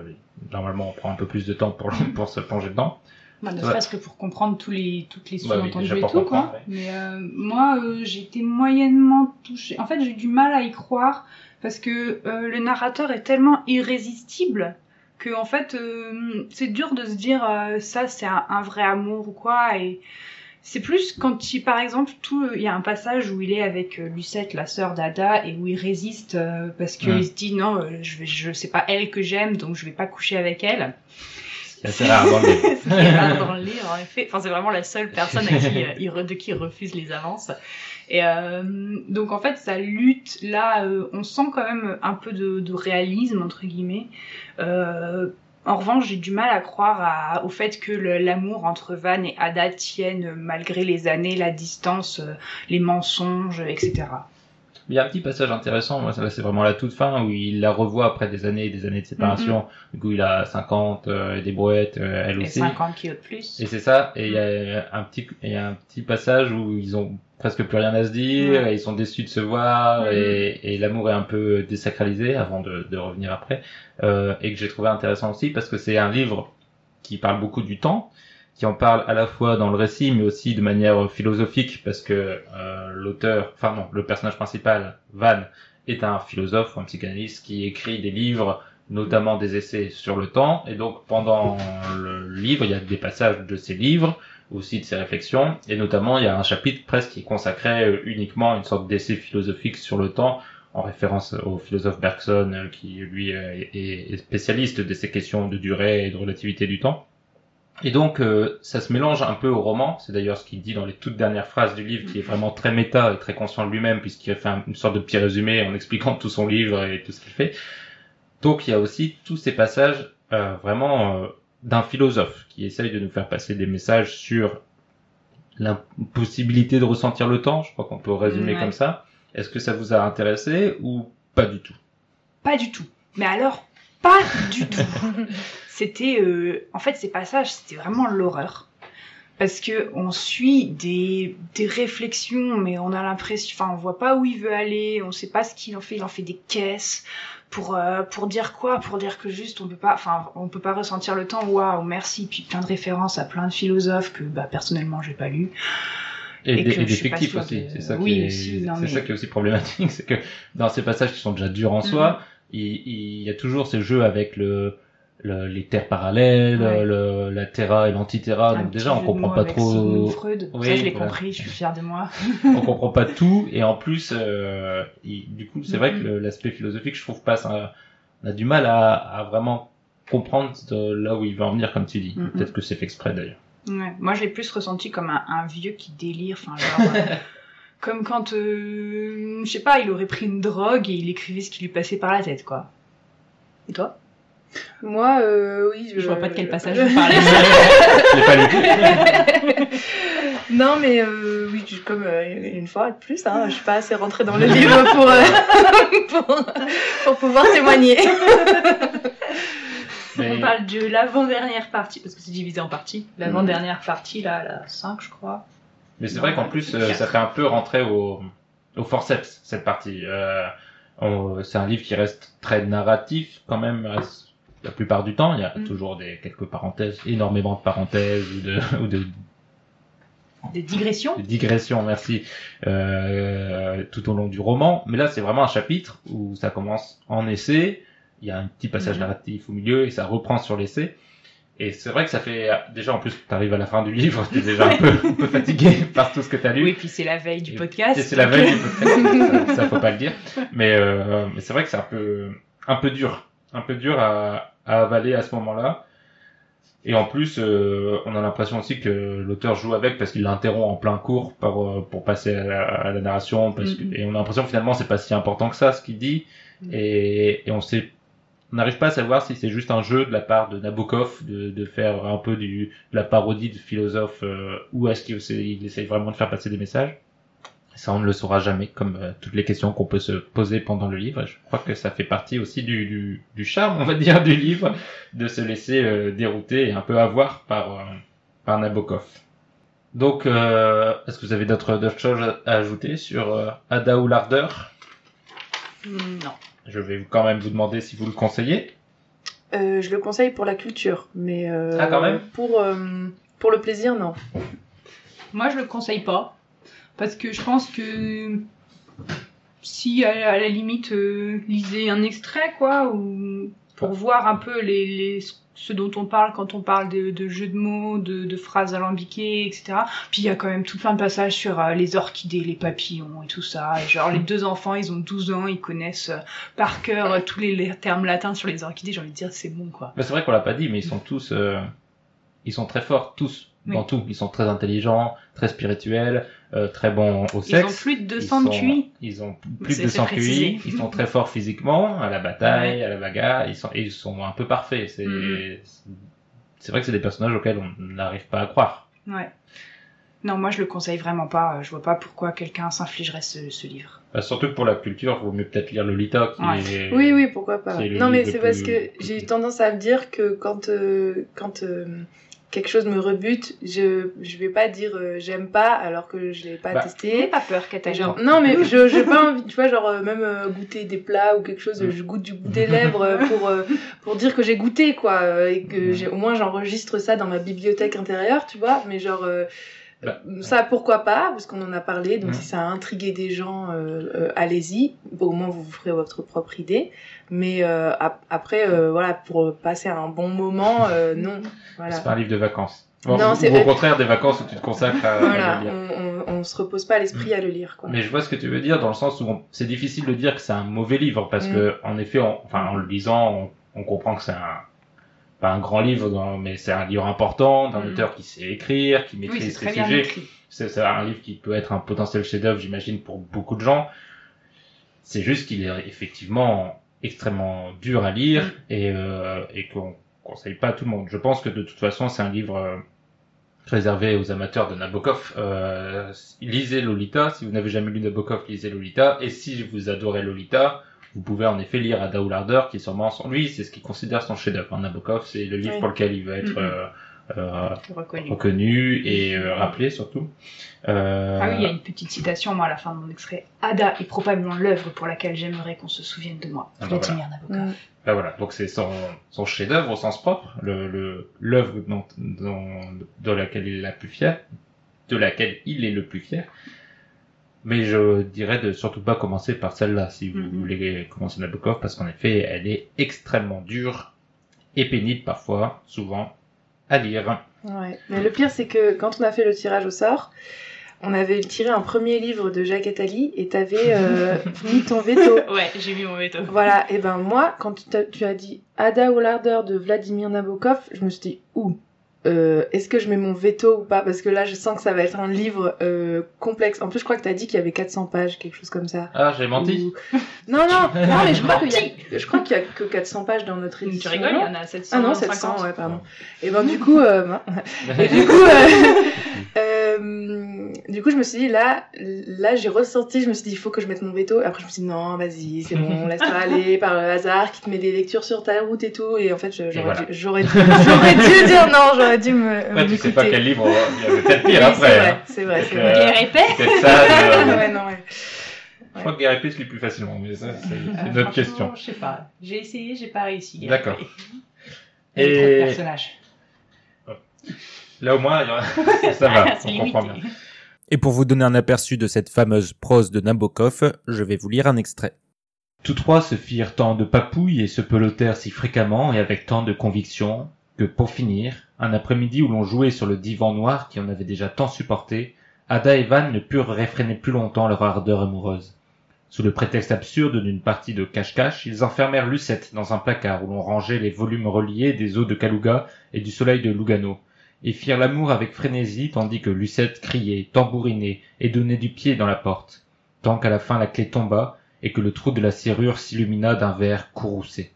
normalement on prend un peu plus de temps pour pour se plonger dedans. Bah, ne Ouais. serait-ce que pour comprendre tous les, toutes les Bah oui, sous-entendus et tout, quoi. ouais. Mais euh, moi, euh, j'ai été moyennement touchée. En fait, j'ai eu du mal à y croire parce que euh, le narrateur est tellement irrésistible que, en fait, euh, c'est dur de se dire euh, ça, c'est un, un vrai amour ou quoi. Et c'est plus quand il, par exemple, tout, il y a un passage où il est avec euh, Lucette, la sœur d'Ada, et où il résiste euh, parce qu'il Mm. se dit non, euh, je je c'est pas elle que j'aime, donc je vais pas coucher avec elle. C'est assez rare dans le livre. Ce qui est rare dans le livre, en effet. Enfin, c'est vraiment la seule personne à qui, euh, il re- de qui il refuse les avances. Et euh, donc, en fait, sa lutte, là, euh, on sent quand même un peu de, de réalisme, entre guillemets. En revanche, j'ai du mal à croire à- au fait que l'amour entre Van et Ada tienne malgré les années, la distance, les mensonges, etc. Il y a un petit passage intéressant, moi, c'est vraiment la toute fin où il la revoit après des années et des années de séparation. Du coup, il a 50, euh, des brouettes, euh, elle Et aussi. 50 kilos de plus. Et c'est ça, et il y a un petit, y a un petit passage où ils ont presque plus rien à se dire, Ouais. et ils sont déçus de se voir, Mhm. et, et l'amour est un peu désacralisé avant de, de revenir après, euh, et que j'ai trouvé intéressant aussi parce que c'est un livre qui parle beaucoup du temps, qui en parle à la fois dans le récit, mais aussi de manière philosophique, parce que euh, l'auteur, enfin non, le personnage principal, Van, est un philosophe, un psychanalyste qui écrit des livres, notamment des essais sur le temps, et donc pendant le livre, il y a des passages de ses livres, aussi de ses réflexions, et notamment il y a un chapitre presque qui est consacré euh, uniquement à une sorte d'essai philosophique sur le temps, en référence au philosophe Bergson, euh, qui lui euh, est est spécialiste de ces questions de durée et de relativité du temps. Et donc, euh, ça se mélange un peu au roman. C'est d'ailleurs ce qu'il dit dans les toutes dernières phrases du livre, qui est vraiment très méta et très conscient de lui-même, puisqu'il a fait un- une sorte de petit résumé en expliquant tout son livre et tout ce qu'il fait. Donc, il y a aussi tous ces passages euh, vraiment euh, d'un philosophe qui essaye de nous faire passer des messages sur l'impossibilité de ressentir le temps. Je crois qu'on peut résumer Ouais. comme ça. Est-ce que ça vous a intéressé ou pas du tout? Pas du tout. Mais alors, pas du tout. C'était, euh, en fait, ces passages, c'était vraiment l'horreur. Parce que on suit des, des réflexions, mais on a l'impression, enfin, on voit pas où il veut aller, on sait pas ce qu'il en fait, il en fait des caisses pour euh, pour dire quoi, pour dire que juste on peut pas, enfin, on peut pas ressentir le temps. Waouh, merci, puis plein de références à plein de philosophes que, bah, personnellement, j'ai pas lu. Et, Et des- et d'effectifs sûre aussi. de- C'est ça, Oui, qui est, aussi, non, c'est mais- ça qui est aussi problématique, c'est que dans ces passages qui sont déjà durs en Mhm. soi, il, il y a toujours ce jeu avec le, le- les terres parallèles, Ouais. le, la terra et l'antiterra. Un Donc déjà, on comprend pas avec trop, Freud. Oui, ça, je l'ai voilà. compris, je suis fière de moi. on comprend pas tout, et en plus, euh, du coup, c'est vrai que le- l'aspect philosophique, je trouve pas, ça, on a du mal à, à vraiment comprendre de là où il va en venir, comme tu dis. Mhm. Peut-être que c'est fait exprès d'ailleurs. Ouais. Moi, je l'ai plus ressenti comme un, un vieux qui délire, enfin, genre, euh, comme quand, euh, je sais pas, il aurait pris une drogue et il écrivait ce qui lui passait par la tête, quoi. Et toi? Moi, euh, oui. Je vois pas de quel passage je vous parlez. Je non, mais euh, oui, je- comme euh, une fois de plus, hein, je suis pas assez rentrée dans le livre pour, euh, pour, pour pouvoir témoigner. Mais- On parle de l'avant-dernière partie, parce que c'est divisé en parties. L'avant-dernière partie, là, la 5, je crois. Mais c'est vrai qu'en plus, euh, ça fait un peu rentrer au, au forceps, cette partie. Euh, on- c'est un livre qui reste très narratif, quand même, la plupart du temps. Il y a Mm. toujours des, quelques parenthèses, énormément de parenthèses ou de, ou de, Des digressions. de digressions, merci, euh, tout au long du roman. Mais là, c'est vraiment un chapitre où ça commence en essai. Il y a un petit passage Mhm. narratif au milieu et ça reprend sur l'essai. Et c'est vrai que ça fait, déjà, en plus, tu arrives à la fin du livre, tu es déjà un peu, un peu fatigué par tout ce que tu as lu. Oui, puis c'est la veille du Et- podcast. Et c'est la veille du podcast, ça, ça faut pas le dire. Mais, euh, mais c'est vrai que c'est un peu, un peu dur, un peu dur à, à avaler à ce moment-là. Et en plus, euh, on a l'impression aussi que l'auteur joue avec parce qu'il l'interrompt en plein cours pour, euh, pour passer à la, à la narration. Parce que, Mhm. et on a l'impression que finalement, c'est pas si important que ça ce qu'il dit. Mhm. Et, et on sait, on n'arrive pas à savoir si c'est juste un jeu de la part de Nabokov de, de faire un peu du, de la parodie de philosophe euh, ou est-ce qu'il essaie vraiment de faire passer des messages. Ça, on ne le saura jamais, comme euh, toutes les questions qu'on peut se poser pendant le livre. Je crois que ça fait partie aussi du, du, du charme, on va dire, du livre, de se laisser euh, dérouter et un peu avoir par, euh, par Nabokov. Donc, euh, est-ce que vous avez d'autres d'autres choses à ajouter sur euh, Ada ou l'ardeur? Non. Je vais quand même vous demander si vous le conseillez. Euh, je le conseille pour la culture, mais euh, Ah, quand même? pour, euh, pour le plaisir, non. Moi, je le conseille pas. Parce que je pense que si, à, la limite, euh, lisez un extrait, quoi, ou pour voir un peu les, les, ce dont on parle quand on parle de, de jeux de mots, de, de phrases alambiquées, etc. Puis il y a quand même tout plein de passages sur euh, les orchidées, les papillons et tout ça. Et genre, les deux enfants, ils ont 12 ans, ils connaissent euh, par cœur euh, tous les, les termes latins sur les orchidées. J'ai envie de dire, c'est bon, quoi. Mais c'est vrai qu'on l'a pas dit, mais ils sont tous, ils sont très forts, tous, dans tout. Ils sont très intelligents, très spirituels, euh, très bons au Ils ont sexe. plus de 200 Ils de sont- QI. Ils ont plus de c'est 200 précisé. QI. Ils sont très forts physiquement, à la bataille, à la bagarre. Ils sont, et ils sont un peu parfaits. C'est, Mhm. c'est vrai que c'est des personnages auxquels on n'arrive pas à croire. Ouais. Non, moi je le conseille vraiment pas. Je vois pas pourquoi quelqu'un s'infligerait ce, ce livre. Bah, surtout que pour la culture, vaut mieux peut-être lire Lolita, qui Ouais. est... Oui, oui, pourquoi pas. Non, mais c'est parce que j'ai eu tendance à me dire que quand, euh, quand euh, quelque chose me rebute, je, je vais pas dire euh, j'aime pas alors que je l'ai pas Bah, N'aie testé. pas peur, Kataya. genre, non, mais je j'ai pas envie, tu vois, genre, euh, même euh, goûter des plats ou quelque chose, Mm. je goûte du bout des lèvres euh, pour, euh, pour dire que j'ai goûté, quoi, euh, et que Mm. j'ai, au moins j'enregistre ça dans ma bibliothèque intérieure, tu vois, mais genre, euh, Bah, ça pourquoi pas, parce qu'on en a parlé, donc Mm. si ça a intrigué des gens, euh, euh, allez-y, au moins vous vous ferez votre propre idée, mais euh, ap- après, euh, voilà, pour passer un bon moment, euh, non, voilà. C'est pas un livre de vacances. Bon, Non, ou- au contraire des vacances où tu te consacres à, à Voilà, le lire. on, on, on se repose pas l'esprit à le lire, quoi. Mais je vois ce que tu veux dire dans le sens où c'est difficile de dire que c'est un mauvais livre parce Mm. que en effet, on- enfin en le lisant, on, on comprend que c'est un pas un grand livre, dans- mais c'est un livre important d'un Mm. auteur qui sait écrire, qui Oui, maîtrise c'est ses sujets. c'est un livre qui peut être un potentiel chef-d'œuvre, j'imagine, pour beaucoup de gens. C'est juste qu'il est effectivement extrêmement dur à lire et, euh, et qu'on conseille pas à tout le monde. Je pense que de toute façon, c'est un livre euh, réservé aux amateurs de Nabokov. Euh, lisez Lolita. Si vous n'avez jamais lu Nabokov, lisez Lolita. Et si vous adorez Lolita, vous pouvez en effet lire Ada ou l'ardeur, qui est sûrement son lui, c'est ce qu'il considère son chef-d'œuvre. hein. Nabokov, c'est le livre Oui. pour lequel il va être Mhm. euh, euh, Reconnu. reconnu et euh, rappelé surtout. Euh, Ah oui, il y a une petite citation, moi, à la fin de mon extrait. Ada est probablement l'œuvre pour laquelle j'aimerais qu'on se souvienne de moi. Ah Vladimir Nabokov. Mm. ben voilà, donc c'est son, son chef-d'œuvre au sens propre, le le- l'œuvre dont, dont, de laquelle il est la plus fier. de laquelle il est le plus fier. Mais je dirais de surtout pas commencer par celle-là si vous Mhm. voulez commencer Nabokov parce qu'en effet, elle est extrêmement dure et pénible parfois, souvent à lire. Ouais. Mais le pire, c'est que quand on a fait le tirage au sort, on avait tiré un premier livre de Jacques Attali et t'avais euh, mis ton veto. Ouais, j'ai mis mon veto. Voilà, et ben moi, quand tu, t'as- tu as dit Ada ou l'ardeur de Vladimir Nabokov, je me suis dit, ouh, euh, est-ce que je mets mon veto ou pas? Parce que là, je sens que ça va être un livre euh, complexe. En plus, je crois que t'as dit qu'il y avait 400 pages, quelque chose comme ça. Ah, j'ai menti. Ou- Non, non, non, mais je crois qu'il y a, je crois qu'il y a que 400 pages dans notre Tu édition. rigoles, il y non en a 700. Ah non, 700, ouais, pardon. Et ben du coup, euh, et du coup, euh, du coup, je me suis dit là, là, j'ai ressenti, je me suis dit il faut que je mette mon veto. Et après, je me suis dit non, vas-y, c'est bon, laisse-toi aller par le hasard qui te met des lectures sur ta route et tout. Et en fait, je- j'aurais voilà. dû, j'aurais dû, j'aurais dû dire non, j'aurais dû me. Ouais, tu sais pas quel livre, il y avait peut-être pire c'est après. vrai, hein. c'est vrai, c'est Euh, vrai. Guerre C'est ça. Ah, euh, ouais, non, ouais. Je crois que Guerre épée se lit plus facilement, mais ça, c'est Euh, une autre question. Je sais pas. J'ai essayé, j'ai pas réussi. D'accord. a trop de Et personnages. Là, au moins, ça va, on comprend bien. Et pour vous donner un aperçu de cette fameuse prose de Nabokov, je vais vous lire un extrait. Tous trois se firent tant de papouilles et se pelotèrent si fréquemment et avec tant de conviction que, pour finir, un après-midi où l'on jouait sur le divan noir qui en avait déjà tant supporté, Ada et Van ne purent réfréner plus longtemps leur ardeur amoureuse. Sous le prétexte absurde d'une partie de cache-cache, ils enfermèrent Lucette dans un placard où l'on rangeait les volumes reliés des eaux de Kaluga et du soleil de Lugano, et firent l'amour avec frénésie tandis que Lucette criait, tambourinait et donnait du pied dans la porte, tant qu'à la fin la clé tomba et que le trou de la serrure s'illumina d'un vert courroucé.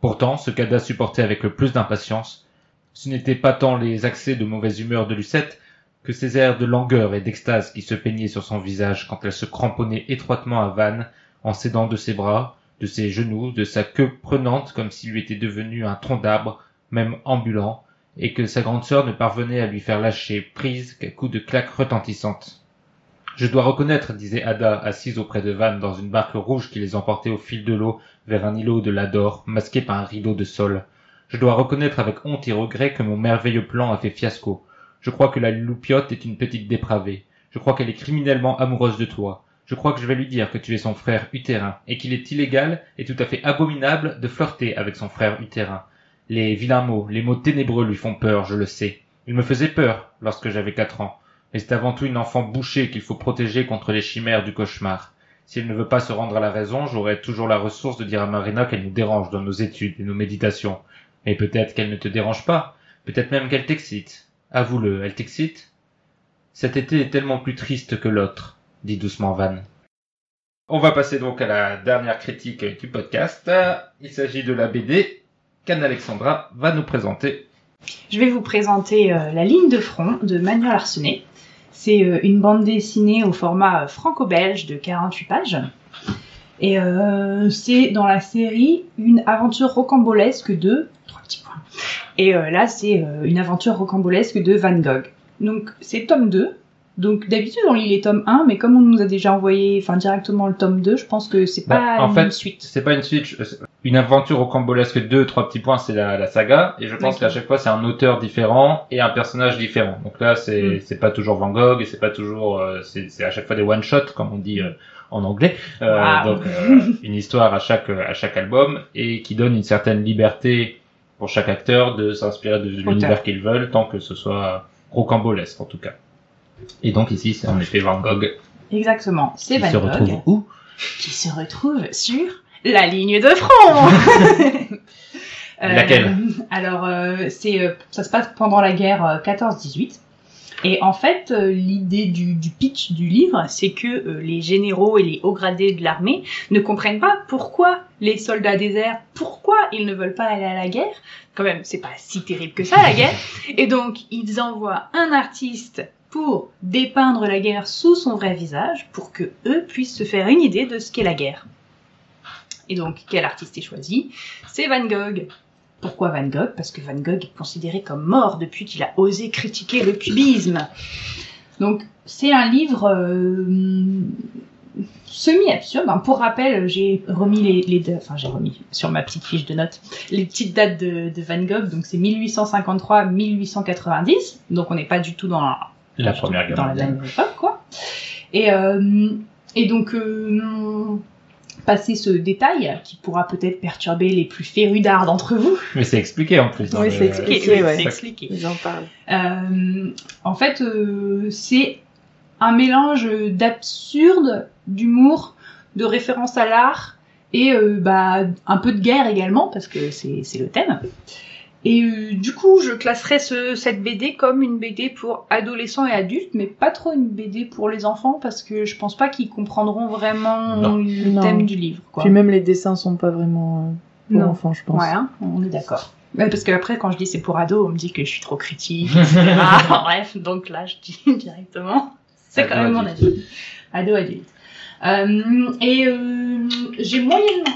Pourtant, ce qu'Ada supportait avec le plus d'impatience, ce n'était pas tant les accès de mauvaise humeur de Lucette que ces airs de langueur et d'extase qui se peignaient sur son visage quand elle se cramponnait étroitement à Van en s'aidant de ses bras, de ses genoux, de sa queue prenante comme s'il lui était devenu un tronc d'arbre, même ambulant, et que sa grande sœur ne parvenait à lui faire lâcher prise qu'à coups de claques retentissantes. Je dois reconnaître, disait Ada, assise auprès de Van dans une barque rouge qui les emportait au fil de l'eau vers un îlot de l'Ador, masqué par un rideau de sol. Je dois reconnaître avec honte et regret que mon merveilleux plan a fait fiasco. Je crois que la loupiote est une petite dépravée. Je crois qu'elle est criminellement amoureuse de toi. Je crois que je vais lui dire que tu es son frère utérin, et qu'il est illégal et tout à fait abominable de flirter avec son frère utérin. Les vilains mots, les mots ténébreux lui font peur, je le sais. Ils me faisaient peur lorsque j'avais quatre ans. Mais c'est avant tout une enfant bouchée qu'il faut protéger contre les chimères du cauchemar. Si elle ne veut pas se rendre à la raison, j'aurai toujours la ressource de dire à Marina qu'elle nous dérange dans nos études et nos méditations. Mais peut-être qu'elle ne te dérange pas. Peut-être même qu'elle t'excite. Avoue-le, elle t'excite? Cet été est tellement plus triste que l'autre, dit doucement Van. On va passer donc à la dernière critique du podcast. Il s'agit de la BD qu'Anne-Alexandra va nous présenter. Je vais vous présenter euh, La ligne de front de Manuel Arsenet. C'est euh, une bande dessinée au format euh, franco-belge de 48 pages. Et euh, c'est dans la série une aventure rocambolesque de... Trois petits points. Et là, c'est une aventure rocambolesque de Van Gogh. Donc, c'est tome 2. Donc, d'habitude, on lit les tomes 1, mais comme on nous a déjà envoyé enfin, directement le tome 2, je pense que c'est Bah, pas en une fait, suite. C'est pas une suite, une aventure au cambolesque 2, trois petits points, c'est la, la saga, et je pense qu'à chaque fois c'est un auteur différent et un personnage différent. Donc là, c'est Mm. c'est pas toujours Van Gogh, et c'est pas toujours, euh, c'est c'est à chaque fois des one shot comme on dit euh, en anglais. Euh, Wow. Donc euh, une histoire à chaque à chaque album et qui donne une certaine liberté pour chaque acteur de s'inspirer de l'univers qu'ils veulent, tant que ce soit rocambolesque en tout cas. Et donc ici, c'est en effet Van Gogh Exactement, c'est qui Van se Gogh. retrouve où? Qui se retrouve sur la ligne de front. Euh, Laquelle? Alors, euh, c'est, euh, ça se passe pendant la guerre euh, 14-18. Et en fait, l'idée du, du pitch du livre, c'est que euh, les généraux et les hauts gradés de l'armée ne comprennent pas pourquoi les soldats désertent, pourquoi ils ne veulent pas aller à la guerre. Quand même, c'est pas si terrible que ça, la guerre. Et donc, ils envoient un artiste pour dépeindre la guerre sous son vrai visage, pour que eux puissent se faire une idée de ce qu'est la guerre. Et donc, quel artiste est choisi? C'est Van Gogh. Pourquoi Van Gogh? Parce que Van Gogh est considéré comme mort depuis qu'il a osé critiquer le cubisme. Donc, c'est un livre euh, semi-absurde. Pour rappel, j'ai remis les, les enfin j'ai remis sur ma petite fiche de notes les petites dates de, de Van Gogh. Donc c'est 1853-1890. Donc on n'est pas du tout dans La première guerre dans la dernière époque, quoi. Et, euh, et donc, euh, passer ce détail qui pourra peut-être perturber les plus férus d'art d'entre vous. Mais c'est expliqué en plus. dans Oui, le- c'est expliqué. Ouais. expliqué. Ils en parlent. Euh, en fait, euh, c'est un mélange d'absurde, d'humour, de référence à l'art et euh, bah, un peu de guerre également parce que c'est c'est le thème. Et euh, du coup, je classerais ce, cette BD comme une BD pour adolescents et adultes, mais pas trop une BD pour les enfants parce que je pense pas qu'ils comprendront vraiment Non. le Non. thème du livre. Quoi. Puis même les dessins sont pas vraiment euh, pour Non. enfants, je pense. Ouais, hein, on est d'accord. Ouais, parce qu'après, quand je dis c'est pour ado, on me dit que je suis trop critique, etc. Bref, donc là, je dis directement, c'est quand même mon avis. Ado adulte. Euh, et euh, j'ai moyennement,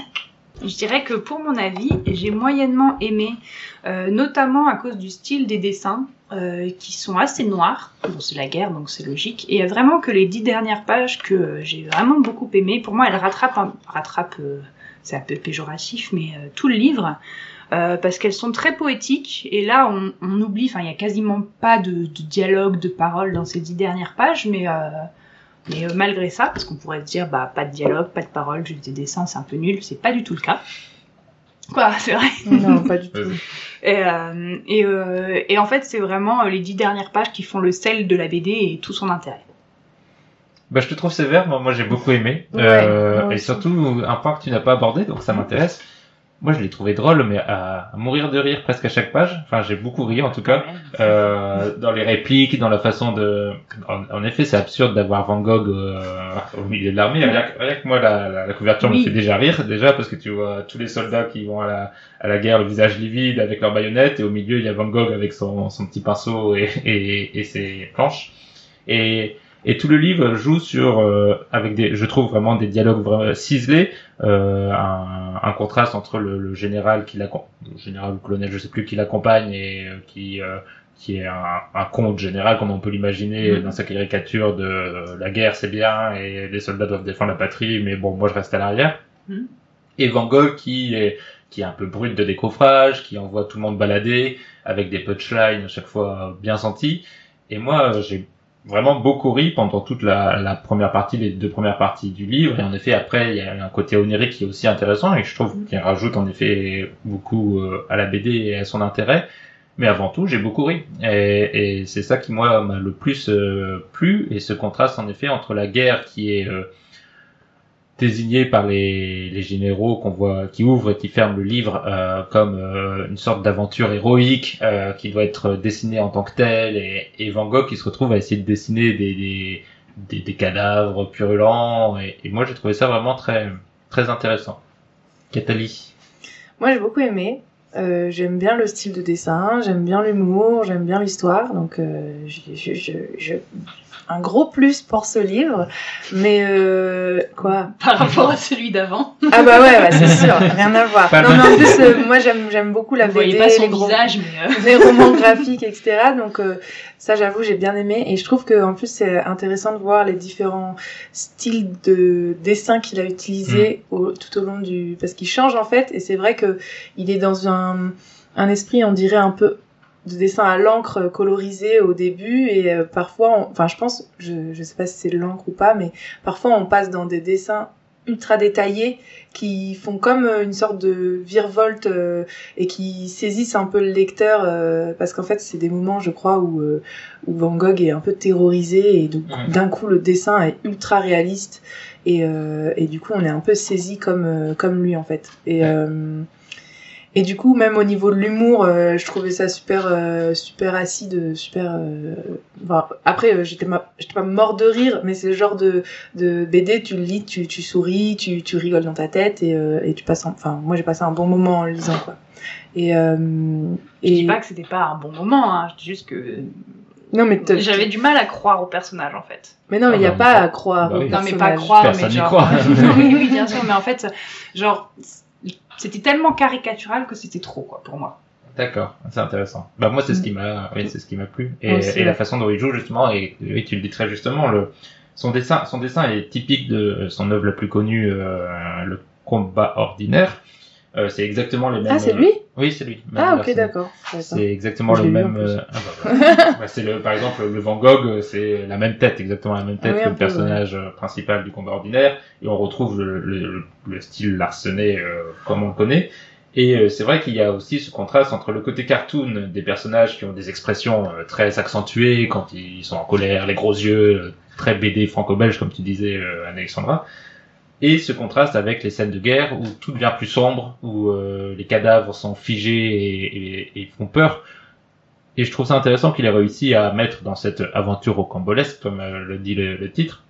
je dirais que pour mon avis, j'ai moyennement aimé, euh, notamment à cause du style des dessins, euh, qui sont assez noirs. Bon, c'est la guerre, donc c'est logique. Et vraiment que les dix dernières pages que euh, j'ai vraiment beaucoup aimé, pour moi, elles rattrapent, rattrapent euh, c'est un peu péjoratif, mais tout le livre. Parce qu'elles sont très poétiques et là on, on oublie, enfin il y a quasiment pas de, de dialogue, de paroles dans ces dix dernières pages, mais, mais euh, malgré ça, parce qu'on pourrait se dire bah pas de dialogue, pas de paroles, juste des dessins, c'est un peu nul, c'est pas du tout le cas. Quoi, c'est vrai. Non, pas du tout. Et, euh, et, euh, et en fait c'est vraiment les dix dernières pages qui font le sel de la BD et tout son intérêt. Bah, je te trouve sévère, moi, moi j'ai beaucoup aimé. Ouais, Euh, et surtout, un point que tu n'as pas abordé, donc ça m'intéresse. Moi, je l'ai trouvé drôle, mais à, à mourir de rire presque à chaque page. Enfin, j'ai beaucoup ri, en tout cas. Euh, dans les répliques, dans la façon de... En, en effet, c'est absurde d'avoir Van Gogh euh, au milieu de l'armée. Rien, que- rien que moi, la, la, la couverture me fait déjà rire, déjà, parce que tu vois tous les soldats qui vont à la, à la guerre, le visage livide, avec leurs baïonnettes, et au milieu, il y a Van Gogh avec son, son petit pinceau et, et, et ses planches. Et, et tout le livre joue sur, euh, avec des, je trouve vraiment des dialogues vraiment ciselés, euh, un, un contraste entre le, le général qui l'accom- le général ou colonel, je sais plus, qui l'accompagne et euh, qui euh, qui est un, un conte général comme on peut l'imaginer Mhm. dans sa caricature de euh, la guerre c'est bien et les soldats doivent défendre la patrie, mais bon moi je reste à l'arrière. Mhm. Et Van Gogh qui est qui est un peu brut de décoffrage, qui envoie tout le monde balader avec des punchlines à chaque fois bien sentis. Et moi, j'ai vraiment beaucoup ri pendant toute la, la première partie, les deux premières parties du livre. Et en effet, après, il y a un côté onirique qui est aussi intéressant et je trouve qu'il rajoute en effet beaucoup euh, à la BD et à son intérêt. Mais avant tout, j'ai beaucoup ri. Et, et c'est ça qui, moi, m'a le plus euh, plu. Et ce contraste, en effet, entre la guerre qui est euh, désignée par les, généraux qu'on voit, qui ouvrent et qui ferment le livre euh, comme euh, une sorte d'aventure héroïque euh, qui doit être dessinée en tant que telle. Et, Van Gogh qui se retrouve à essayer de dessiner des, cadavres purulents. Et, moi, j'ai trouvé ça vraiment très, très intéressant. Cathalie. Moi, j'ai beaucoup aimé. J'aime bien le style de dessin, j'aime bien l'humour, j'aime bien l'histoire, donc je- un gros plus pour ce livre. Mais euh, quoi? Par rapport à celui d'avant. Ah bah ouais, bah, c'est sûr, rien à voir. Pas non, mais en plus, euh, moi j'aime j'aime beaucoup la Vous voyez BD, pas son les gros- visage, mais euh, les romans graphiques, etc. Donc euh, ça, j'avoue, j'ai bien aimé. Et je trouve que en plus, c'est intéressant de voir les différents styles de dessin qu'il a utilisé au, tout au long du... Parce qu'il change en fait. Et c'est vrai que il est dans un, un esprit, on dirait, un peu de dessin à l'encre euh, colorisé au début et euh, parfois on- enfin je pense je je sais pas si c'est de l'encre ou pas mais parfois on passe dans des dessins ultra détaillés qui font comme euh, une sorte de virevolte euh, et qui saisissent un peu le lecteur euh, parce qu'en fait c'est des moments je crois où euh, où Van Gogh est un peu terrorisé et donc d'un coup le dessin est ultra réaliste et euh, et du coup on est un peu saisi comme euh, comme lui en fait et. Euh, et du coup même au niveau de l'humour euh, je trouvais ça super euh, super acide super euh, enfin, après euh, j'étais ma- j'étais pas mort de rire mais c'est le genre de de BD tu le lis tu tu souris tu tu rigoles dans ta tête et euh, et tu passes un- enfin moi j'ai passé un bon moment en le lisant quoi et euh, je et dis pas que c'était pas un bon moment, hein. je dis juste que non mais j'avais du mal à croire au personnage en fait. mais non mais il y a Ah bah, pas ça- à croire bah oui. Non mais pas personnage. croire, Personne mais n'y genre. croit. non, oui, oui, bien sûr, mais en fait, genre, c'était tellement caricatural que c'était trop quoi pour moi. D'accord, c'est intéressant. Bah moi c'est ce qui m'a, oui c'est ce qui m'a plu et, Moi aussi, et la façon dont il joue justement et, et tu le dis très justement le son dessin son dessin est typique de son œuvre la plus connue euh, le combat ordinaire Euh, c'est exactement le même. Ah, c'est euh, lui Oui, c'est lui. Ah, ok, d'accord. C'est exactement le même. euh, ah bah. Bah, c'est le, par exemple, le Van Gogh, euh, c'est la même tête, exactement la même tête Ah oui, que le peu, personnage principal du combat ordinaire, et on retrouve le, le, le style Larsenet euh, comme on le connaît. Et euh, c'est vrai qu'il y a aussi ce contraste entre le côté cartoon des personnages qui ont des expressions très accentuées quand ils sont en colère, les gros yeux, très BD franco-belge comme tu disais, euh, Alexandra, et ce contraste avec les scènes de guerre où tout devient plus sombre, où euh, les cadavres sont figés et, et- et font peur. Et je trouve ça intéressant qu'il ait réussi à mettre dans cette aventure rocambolesque, comme euh, le dit le, le titre,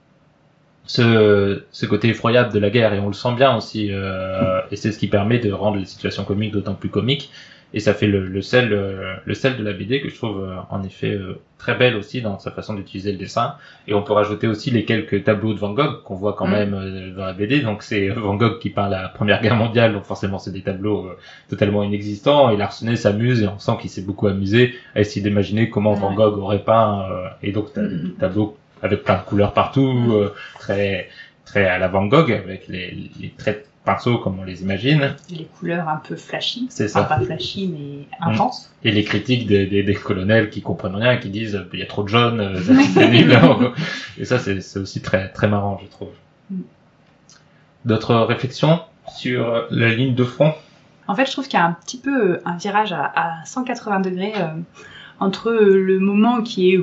ce, ce côté effroyable de la guerre. Et on le sent bien aussi. euh, et c'est ce qui permet de rendre les situations comiques d'autant plus comiques. Et ça fait le, le sel, euh, le sel de la BD que je trouve euh, en effet euh, très belle aussi dans sa façon d'utiliser le dessin. Et on peut rajouter aussi les quelques tableaux de Van Gogh qu'on voit quand Mm. même dans la BD. Donc c'est Van Gogh qui peint la Première Guerre mondiale, donc forcément c'est des tableaux euh, totalement inexistants. Et Larsenet s'amuse et on sent qu'il s'est beaucoup amusé à essayer d'imaginer comment Van. Gogh aurait peint. euh, et donc t'as Mm. des tableaux avec plein de couleurs partout, Mm. euh, très très à la Van Gogh avec les, les traits de pinceau comme on les imagine. Les couleurs un peu flashy. C'est ça. Enfin, pas flashy, mais intenses. Et les critiques des, des, des colonels qui comprennent rien, qui disent euh, il y a trop de jeunes, euh, c'est nul. Et ça, c'est aussi très très marrant, je trouve. Mm. D'autres réflexions sur euh, la ligne de front? En fait, je trouve qu'il y a un petit peu euh, un virage à, à 180 degrés euh, entre euh, le moment qui est,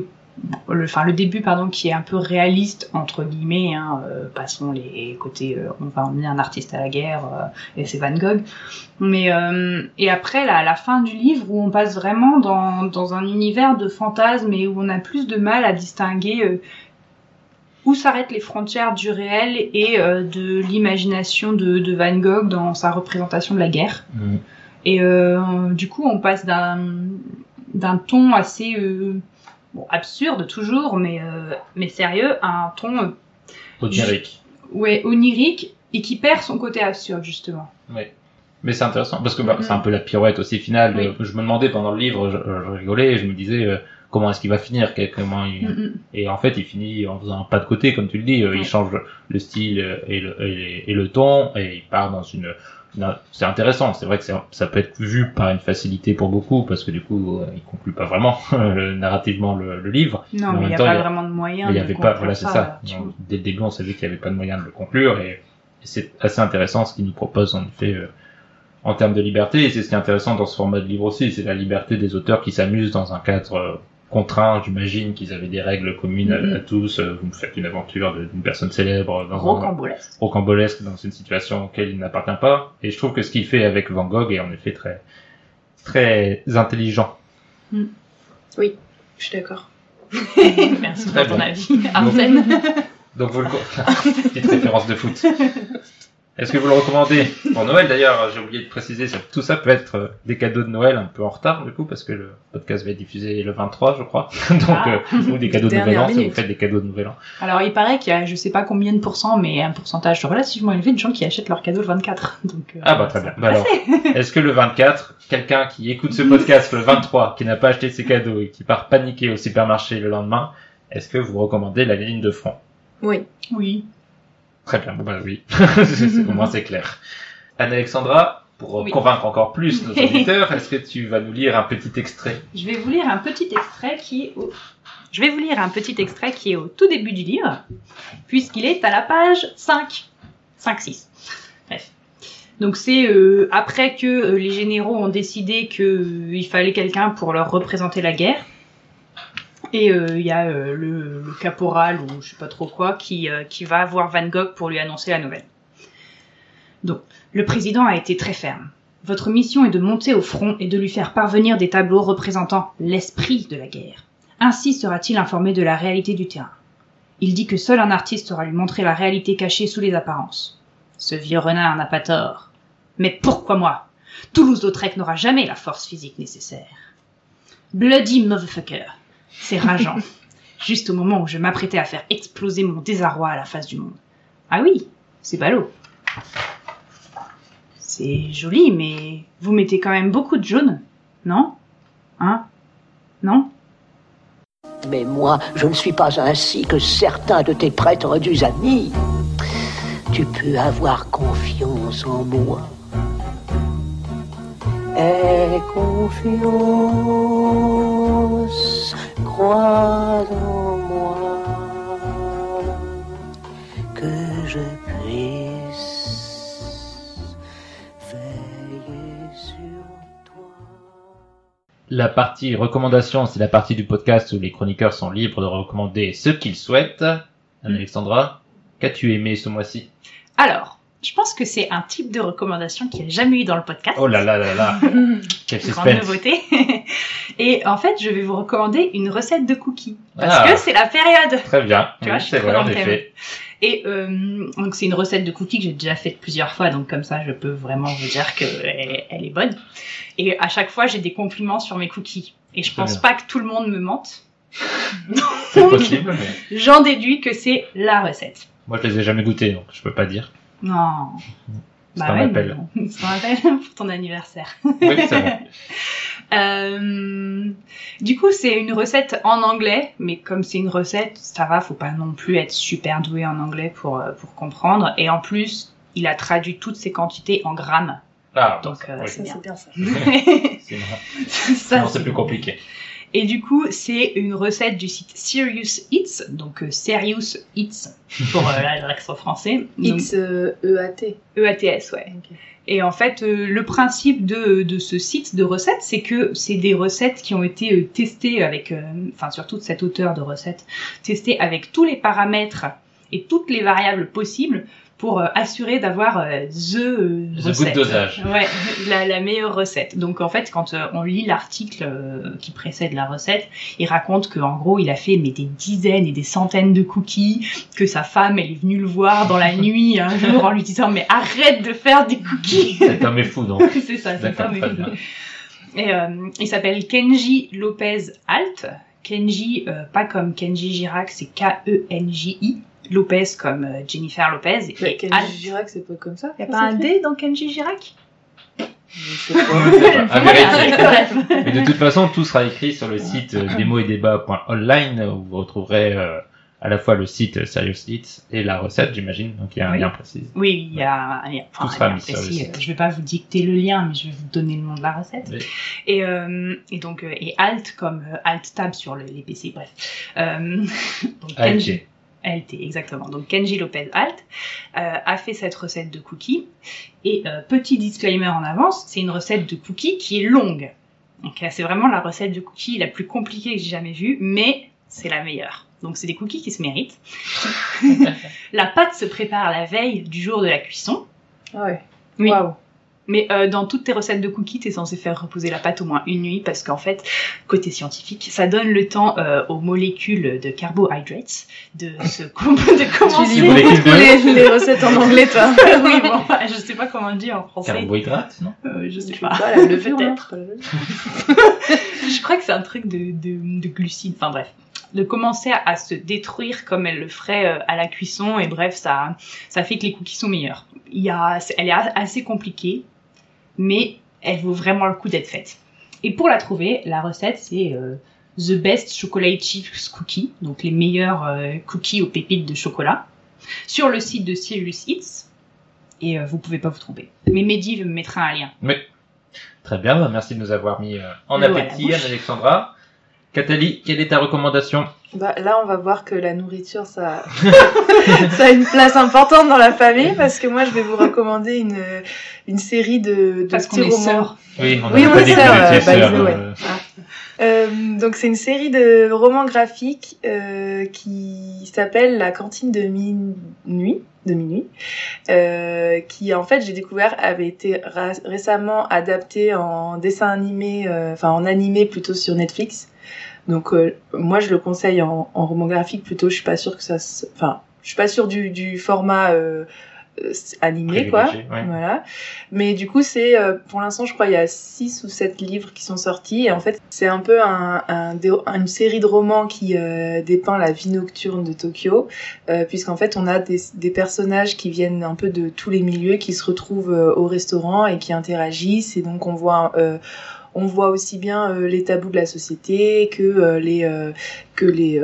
le, enfin le début pardon, qui est un peu réaliste entre guillemets, hein, euh, passons les côtés, euh, on va emmener un artiste à la guerre euh, et c'est Van Gogh, mais et après la, la fin du livre où on passe vraiment dans, dans un univers de fantasmes et où on a plus de mal à distinguer où s'arrêtent les frontières du réel et de l'imagination de, de Van Gogh dans sa représentation de la guerre. Et euh, du coup, on passe d'un ton assez bon, absurde toujours, mais euh, mais sérieux, à un ton euh, Onirique. ouais onirique et qui perd son côté absurde justement. Mais c'est intéressant parce que bah, Mhm. c'est un peu la pirouette aussi finale. Oui. Je me demandais pendant le livre, je, je rigolais, je me disais euh, comment est-ce qu'il va finir, comment il... Mm, Et en fait, il finit en faisant un pas de côté, comme tu le dis. euh. Il change le style euh, et le, et, et le ton, et il part dans une. C'est intéressant. C'est vrai que ça peut être vu par une facilité pour beaucoup, parce que du coup, euh, il conclut pas vraiment le- narrativement le, le livre. Non, mais il n'y a pas vraiment de moyens. Mais il y de avait pas, voilà, c'est ça. Donc, dès le début, on savait qu'il n'y avait pas de moyen de le conclure, et, et c'est assez intéressant ce qu'il nous propose en effet euh, en termes de liberté. Et c'est ce qui est intéressant dans ce format de livre aussi, c'est la liberté des auteurs qui s'amusent dans un cadre euh, contraint. J'imagine qu'ils avaient des règles communes à- Mhm. à, tous. Euh, Vous me faites une aventure de- d'une personne célèbre dans un Rocambolesque. rocambolesque dans une situation auquel il n'appartient pas. Et je trouve que ce qu'il fait avec Van Gogh est en effet très très intelligent. Je suis d'accord. Merci Très pour ton avis, Arsène. Donc vous le petite référence de foot. Est-ce que vous le recommandez pour Noël d'ailleurs J'ai oublié de préciser, ça, tout ça peut être euh, des cadeaux de Noël un peu en retard du coup parce que le podcast va être diffusé le 23 je crois. Donc Ah. euh, ou des cadeaux de Nouvel An si vous faites des cadeaux de Nouvel An. Alors, il paraît qu'il y a, je sais pas combien de pourcents, mais un pourcentage relativement élevé de gens qui achètent leur cadeau le 24. Donc, euh, Ah bah très bien. Bah alors, est-ce que le 24, quelqu'un qui écoute ce podcast le 23, qui n'a pas acheté ses cadeaux et qui part paniquer au supermarché le lendemain, est-ce que vous recommandez la ligne de front? Oui. Oui. Très bien, bah oui, au moins c'est clair. Anne-Alexandra, pour euh, Oui. convaincre encore plus nos auditeurs, est-ce que tu vas nous lire un petit extrait? Je vais vous lire un petit extrait qui est au... Je vais vous lire un petit extrait qui est au tout début du livre, puisqu'il est à la page 5. 5-6. Bref. Donc c'est euh, après que euh, les généraux ont décidé qu'il fallait quelqu'un pour leur représenter la guerre. Et euh, il y a euh, le, le caporal ou je sais pas trop quoi qui, euh, qui va voir Van Gogh pour lui annoncer la nouvelle. Donc, le président a été très ferme. Votre mission est de monter au front et de lui faire parvenir des tableaux représentant l'esprit de la guerre. Ainsi sera-t-il informé de la réalité du terrain. Il dit que seul un artiste saura lui montrer la réalité cachée sous les apparences. Ce vieux renard n'a pas tort. Mais pourquoi moi? Toulouse-Lautrec n'aura jamais la force physique nécessaire. Bloody motherfucker. C'est rageant. Juste au moment où je m'apprêtais à faire exploser mon désarroi à la face du monde. Ah oui, c'est ballot. C'est joli, mais vous mettez quand même beaucoup de jaune, non? Hein? Non? Mais moi, je ne suis pas ainsi que certains de tes prêtres du amis. Tu peux avoir confiance en moi. Fais confiance, crois en moi, que je puisse veiller sur toi. La partie recommandation, c'est la partie du podcast où les chroniqueurs sont libres de recommander ce qu'ils souhaitent. Alexandra, qu'as-tu aimé ce mois-ci? Alors, je pense que c'est un type de recommandation qu'il n'y a jamais eu dans le podcast. Oh là là là là, quel Grande suspense nouveauté. Et en fait, je vais vous recommander une recette de cookies. Parce Ah. que c'est la période. Très bien, Tu vois, Oui, je suis c'est trop vrai en effet. Et euh, donc c'est une recette de cookies que j'ai déjà faite plusieurs fois, donc comme ça je peux vraiment vous dire qu'elle elle est bonne. Et à chaque fois j'ai des compliments sur mes cookies. Et je pense bien. pas que tout le monde me mente. C'est possible, mais J'en déduis que c'est la recette. moi je les ai jamais goûtés, donc je peux pas dire. Non. C'est un appel. mais bon, C'est un appel pour ton anniversaire. Oui, c'est vrai. Euh, du coup, c'est une recette en anglais, mais comme c'est une recette, ça va, faut pas non plus être super doué en anglais pour, euh, pour comprendre. Et en plus, il a traduit toutes ses quantités en grammes. Ah, Donc, euh, oui. c'est Ça, bien. c'est bien ça. Ça, c'est plus compliqué. Et du coup, c'est une recette du site Serious Eats, donc euh, Serious Eats pour euh, l'accent français. Donc, It's euh, EAT. EATS, ouais. Et en fait, euh, le principe de, de ce site de recettes, c'est que c'est des recettes qui ont été euh, testées avec, euh, enfin surtout de cet auteur de recettes, testées avec tous les paramètres et toutes les variables possibles pour euh, assurer d'avoir euh, the, euh, The recette. good dosage. Ouais, la, la meilleure recette. Donc en fait, quand on lit l'article qui précède la recette, il raconte qu'en gros, il a fait mais des dizaines et des centaines de cookies, que sa femme, elle est venue le voir dans la nuit un jour en lui disant mais arrête de faire des cookies. Cet homme est fou, donc. c'est ça, c'est mais- très bien. Et euh, il s'appelle Kenji Lopez Alt. Kenji, euh, pas comme Kenji Girac, c'est K-E-N-J-I. Lopez comme euh, Jennifer Lopez. Et Kenji Alt. Girac, c'est pas comme ça? Y a pas un D dans Kenji Girac? Je sais pas. Mais de toute façon, tout sera écrit sur le site euh, démo et débat.online où vous retrouverez euh, à la fois le site Serious Eats et la recette, j'imagine. Donc il y a un Oui. lien précis. Oui, il y a, il y a enfin, Tout sera un lien mis sur le précis. site. Je vais pas vous dicter le lien, mais je vais vous donner le nom de la recette. Oui. Et, euh, et donc, et Alt comme Alt Tab sur le- les PC, bref. Euh, donc, ALT. ALT, exactement. Donc Kenji Lopez Alt euh, a fait cette recette de cookies. Et euh, petit disclaimer en avance, c'est une recette de cookies qui est longue. Donc c'est vraiment la recette de cookies la plus compliquée que j'ai jamais vue, mais c'est la meilleure. Donc c'est des cookies qui se méritent. la pâte se prépare la veille du jour de la cuisson. Ah ouais. Oui. Waouh. Mais euh, dans toutes tes recettes de cookies, t'es censé faire reposer la pâte au moins une nuit parce qu'en fait, côté scientifique, ça donne le temps euh, aux molécules de carbohydrates de se com- de Tu commencer. beaucoup de- les, les recettes en anglais, toi. oui, bon, bah, je sais pas comment on dit en français. Carbohydrates, non Euh, je sais Je pas. pas, la levure, non Peut-être. Je crois que c'est un truc de, de, de glucides. Enfin bref. De commencer à, à se détruire comme elle le ferait euh, à la cuisson. Et bref, ça, ça fait que les cookies sont meilleurs. Il y a, elle est assez compliquée, mais elle vaut vraiment le coup d'être faite. Et pour la trouver, la recette, c'est euh, The Best Chocolate Chips Cookie. Donc les meilleurs euh, cookies aux pépites de chocolat. Sur le site de Serious Eats. Et euh, vous pouvez pas vous tromper. Mais Mehdi me mettra un lien. Très bien, bah, merci de nous avoir mis en appétit. Anne-Alexandra. Cathalie, quelle est ta recommandation Bah, là, on va voir que la nourriture, ça, ça a une place importante dans la famille parce que moi, je vais vous recommander une, une série de, de Parce petits romans. sœurs. Oui, on a Oui, on est sœurs, étiez euh, way. euh, Euh, donc c'est une série de romans graphiques euh, qui s'appelle La cantine de minuit, de minuit, euh, qui en fait j'ai découvert avait été récemment adapté en dessin animé, euh, enfin en animé plutôt sur Netflix. Donc euh, moi je le conseille en, en roman graphique plutôt. Je suis pas sûre que ça, se... enfin je suis pas sûre du, du format euh, euh, animé quoi. ouais. Voilà. Mais du coup, c'est euh, pour l'instant, je crois, il y a six ou sept livres qui sont sortis. Et en fait, c'est un peu un, un une série de romans qui euh, dépeint la vie nocturne de Tokyo, euh, puisqu'en fait, on a des, des personnages qui viennent un peu de tous les milieux, qui se retrouvent au restaurant et qui interagissent. Et donc, on voit euh, on voit aussi bien euh, les tabous de la société que euh, les euh, que les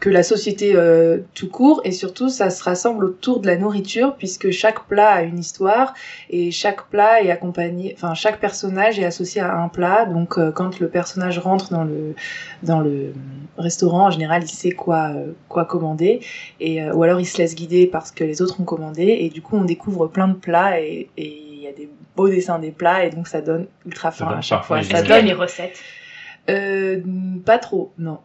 que la société tout court. Et surtout ça se rassemble autour de la nourriture puisque chaque plat a une histoire et chaque plat est accompagné enfin chaque personnage est associé à un plat. Donc quand le personnage rentre dans le dans le restaurant en général il sait quoi quoi commander. Et ou alors il se laisse guider parce que les autres ont commandé. Et du coup on découvre plein de plats et il y a des beaux dessins des plats et donc ça donne ultra donne à chaque fois ça donne les recettes euh, pas trop non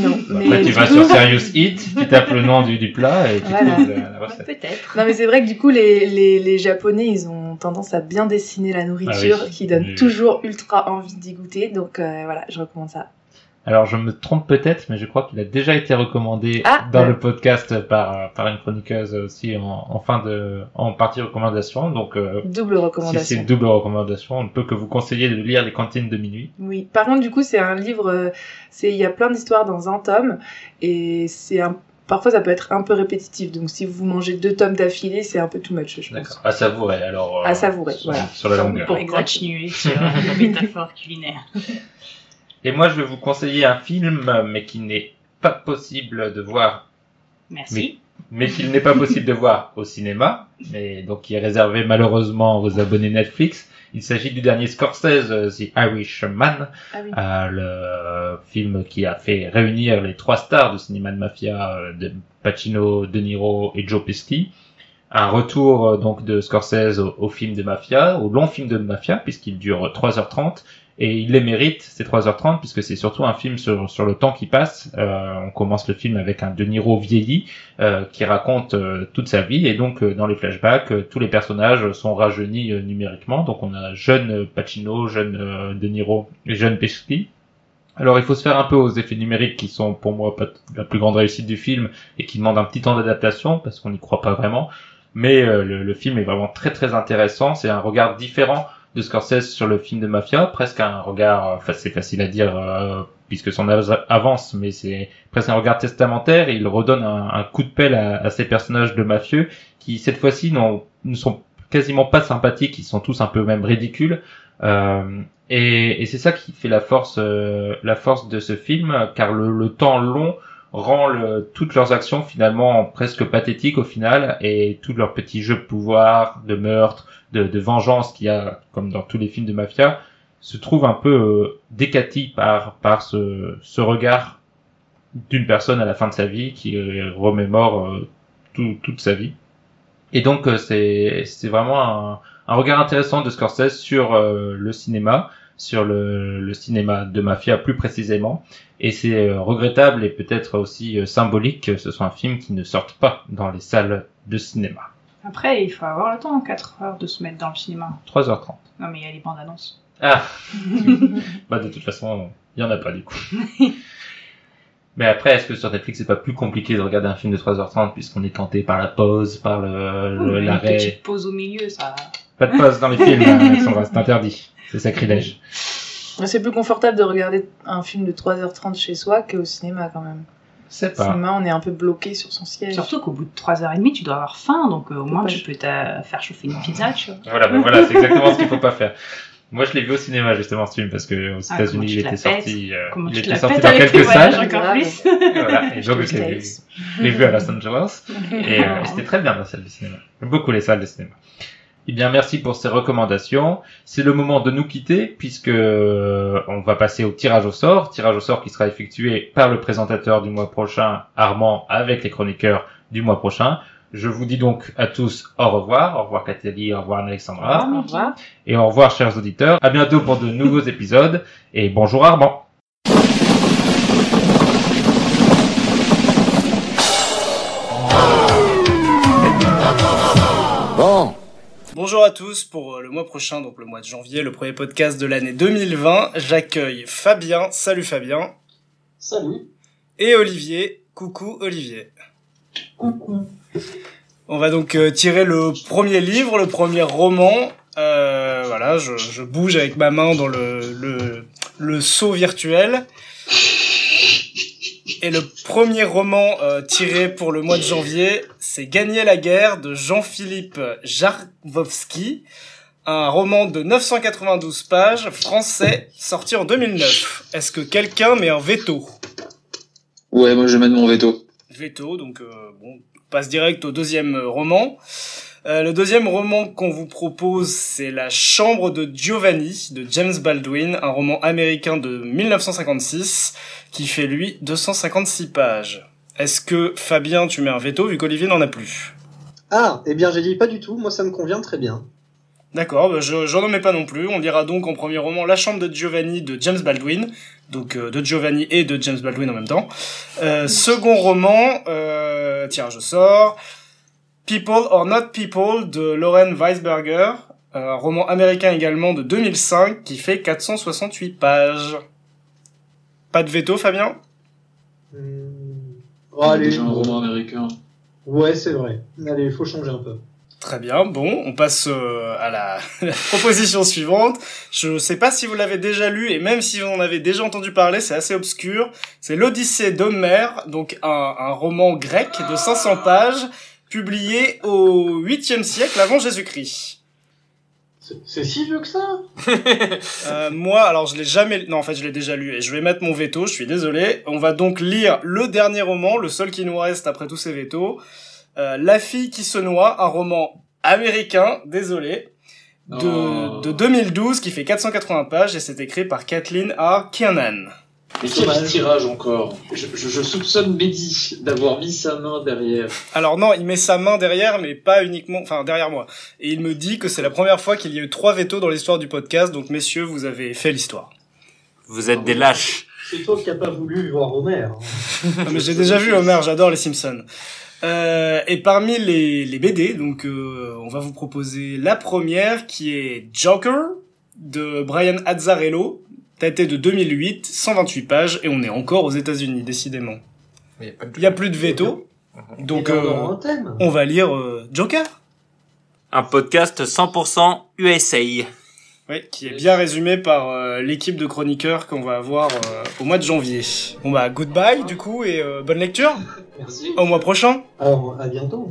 non Après, tu vas sur Serious Eat, tu tapes le nom du, du plat et tu Voilà. trouves la, la recette. Peut-être. Non mais c'est vrai que du coup les, les, les japonais ils ont tendance à bien dessiner la nourriture Ah oui. qui donne Oui. toujours ultra envie d'y goûter donc euh, voilà je recommande ça. Alors, je me trompe peut-être, mais je crois qu'il a déjà été recommandé Ah, dans ouais. le podcast par, par une chroniqueuse aussi en, en fin de, en partie recommandation. Donc, euh, Double si c'est recommandation. une double recommandation, on ne peut que vous conseiller de lire Les Cantines de minuit. Oui. Par contre du coup c'est un livre euh, c'est il y a plein d'histoires dans un tome et c'est un parfois ça peut être un peu répétitif donc si vous mangez deux tomes d'affilée c'est un peu too much je pense. D'accord. À savourer, alors. euh, À savourer, sur, voilà. Sur la longueur. Pour Exact. continuer sur la métaphore culinaire. Et moi, je vais vous conseiller un film, mais qui n'est pas possible de voir Merci. mais qu'il n'est pas possible de voir au cinéma, mais donc qui est réservé malheureusement aux abonnés Netflix. Il s'agit du dernier Scorsese, euh, The Irishman, Ah oui. euh, le film qui a fait réunir les trois stars du cinéma de mafia, euh, de Pacino, De Niro et Joe Pesci. Un retour donc de Scorsese au, au film de mafia, au long film de mafia, puisqu'il dure 3h30. Et il les mérite, ces 3h30, puisque c'est surtout un film sur, sur le temps qui passe. Euh, on commence le film avec un De Niro vieilli, euh, qui raconte euh, toute sa vie et donc euh, dans les flashbacks euh, tous les personnages sont rajeunis numériquement donc on a jeune Pacino, jeune De Niro et jeune Pesci. Alors il faut se faire un peu aux effets numériques qui sont pour moi pas la plus grande réussite du film et qui demandent un petit temps d'adaptation parce qu'on n'y croit pas vraiment mais le, le film est vraiment très très intéressant c'est un regard différent de Scorsese sur le film de mafia. Presque un regard euh, enfin c'est facile à dire euh, puisque son avance mais c'est presque un regard testamentaire il redonne un, coup de pelle à, ces personnages de mafieux qui cette fois-ci ne sont quasiment pas sympathiques, ils sont tous un peu même ridicules. Euh, et et c'est ça qui fait la force, euh, la force de ce film, car le, le temps long rend le- toutes leurs actions finalement presque pathétiques au final, et tous leurs petits jeux de pouvoir, de meurtre, de, de vengeance qu'il y a, comme dans tous les films de mafia, se trouvent un peu euh, décatis par, par ce, ce regard d'une personne à la fin de sa vie qui euh, remémore euh, tout- toute sa vie. Et donc c'est c'est vraiment un, un regard intéressant de Scorsese sur le cinéma, sur le, le cinéma de mafia plus précisément. Et c'est regrettable et peut-être aussi symbolique que ce soit un film qui ne sorte pas dans les salles de cinéma. Après, il faut avoir le temps en 4 heures de se mettre dans le cinéma. 3h30. Non, mais il y a les bandes annonces. Ah Bah de toute façon, il y en a pas du coup. Mais après, est-ce que sur Netflix c'est pas plus compliqué de regarder un film de 3h30 puisqu'on est tenté par la pause, par le le- Une l'arrêt? petite pause au milieu, ça. Pas de pause dans les films, hein, c'est interdit. C'est sacrilège. C'est plus confortable de regarder un film de 3h30 chez soi qu'au cinéma quand même. Au pas. cinéma on est un peu bloqué sur son siège. Surtout qu'au bout de 3h30, tu dois avoir faim, donc euh, au moins tu peux t'a- faire chauffer une pizza, tu vois. Voilà, bah voilà, c'est exactement ce qu'il faut pas faire. Moi, je l'ai vu au cinéma justement ce film parce que aux Ah, États-Unis, il était sorti, euh, il était sorti dans quelques salles. encore plus Voilà, et donc je l'ai vu, States. je l'ai vu à Los Angeles et euh, c'était très bien la salle de cinéma. J'aime beaucoup les salles de cinéma. Eh bien, merci pour ces recommandations. C'est le moment de nous quitter puisque euh, on va passer au tirage au sort. Tirage au sort qui sera effectué par le présentateur du mois prochain, Armand, avec les chroniqueurs du mois prochain. Je vous dis donc à tous au revoir. Au revoir Catherine, au revoir Alexandra. Au revoir. Et au revoir chers auditeurs. À bientôt pour de nouveaux épisodes. Et bonjour Armand. Bonjour à tous pour euh, le mois prochain, donc le mois de janvier, le premier podcast de l'année 2020. J'accueille Fabien. Salut Fabien. Salut. Et Olivier. Coucou Olivier. On va donc euh, tirer le premier livre, le premier roman. Euh, voilà, je, je bouge avec ma main dans le, le, le seau virtuel. Et le premier roman euh, tiré pour le mois de janvier, c'est Gagner la guerre de Jean-Philippe Jarvowski. Un roman de 992 pages, français, sorti en 2009. Est-ce que quelqu'un met un veto? Ouais, moi je mettre mon veto. Veto, donc euh, bon, on passe direct au deuxième roman. Euh, le deuxième roman qu'on vous propose, c'est La Chambre de Giovanni de James Baldwin, un roman américain de 1956 qui fait lui 256 pages. Est-ce que Fabien, tu mets un veto vu qu'Olivier n'en a plus? Ah, eh bien j'ai dit pas du tout, moi ça me convient très bien. D'accord, bah, je j'en mets pas non plus. On dira donc en premier roman La Chambre de Giovanni de James Baldwin, donc euh, de Giovanni et de James Baldwin en même temps. Euh, second roman, euh, tiens, je sors. People or Not People de Lauren Weisberger, un roman américain également de 2005 qui fait 468 pages. Pas de veto, Fabien? Oh, allez. Déjà un roman américain. Ouais, c'est vrai. Allez, il faut changer un peu. Très bien, bon, on passe euh, à la, la proposition suivante. Je sais pas si vous l'avez déjà lu, et même si vous en avez déjà entendu parler, c'est assez obscur. C'est l'Odyssée d'Homère, donc un, un roman grec de 500 pages, publié au 8e siècle avant Jésus-Christ. C'est si vieux que ça Euh, moi, alors je l'ai jamais... Non, en fait, je l'ai déjà lu, et je vais mettre mon veto, je suis désolé. On va donc lire le dernier roman, le seul qui nous reste après tous ces vétos. Euh, La fille qui se noie, un roman américain, désolé, de, Oh. de 2012 qui fait 480 pages et c'est écrit par Kathleen R. Kiernan. Mais quel tirage encore je, je, je soupçonne Mehdi d'avoir mis sa main derrière. Alors non, il met sa main derrière, mais pas uniquement, enfin derrière moi. Et il me dit que c'est la première fois qu'il y a eu trois vétos dans l'histoire du podcast, donc messieurs, vous avez fait l'histoire. Vous êtes des lâches. C'est toi qui n'as pas voulu voir Homer. hein. Non, mais j'ai déjà vu Homer, j'adore les Simpsons. Euh, et parmi les, les BD, donc euh, on va vous proposer la première qui est Joker de Brian Azzarello, daté de 2008, 128 pages et on est encore aux États-Unis décidément. A Il y a plus de veto, donc euh, on va lire euh, Joker. Un podcast 100% USA. Oui, qui est bien résumé par euh, l'équipe de chroniqueurs qu'on va avoir euh, au mois de janvier. Bon bah goodbye du coup et euh, bonne lecture. Merci. Au mois prochain. Alors, à bientôt.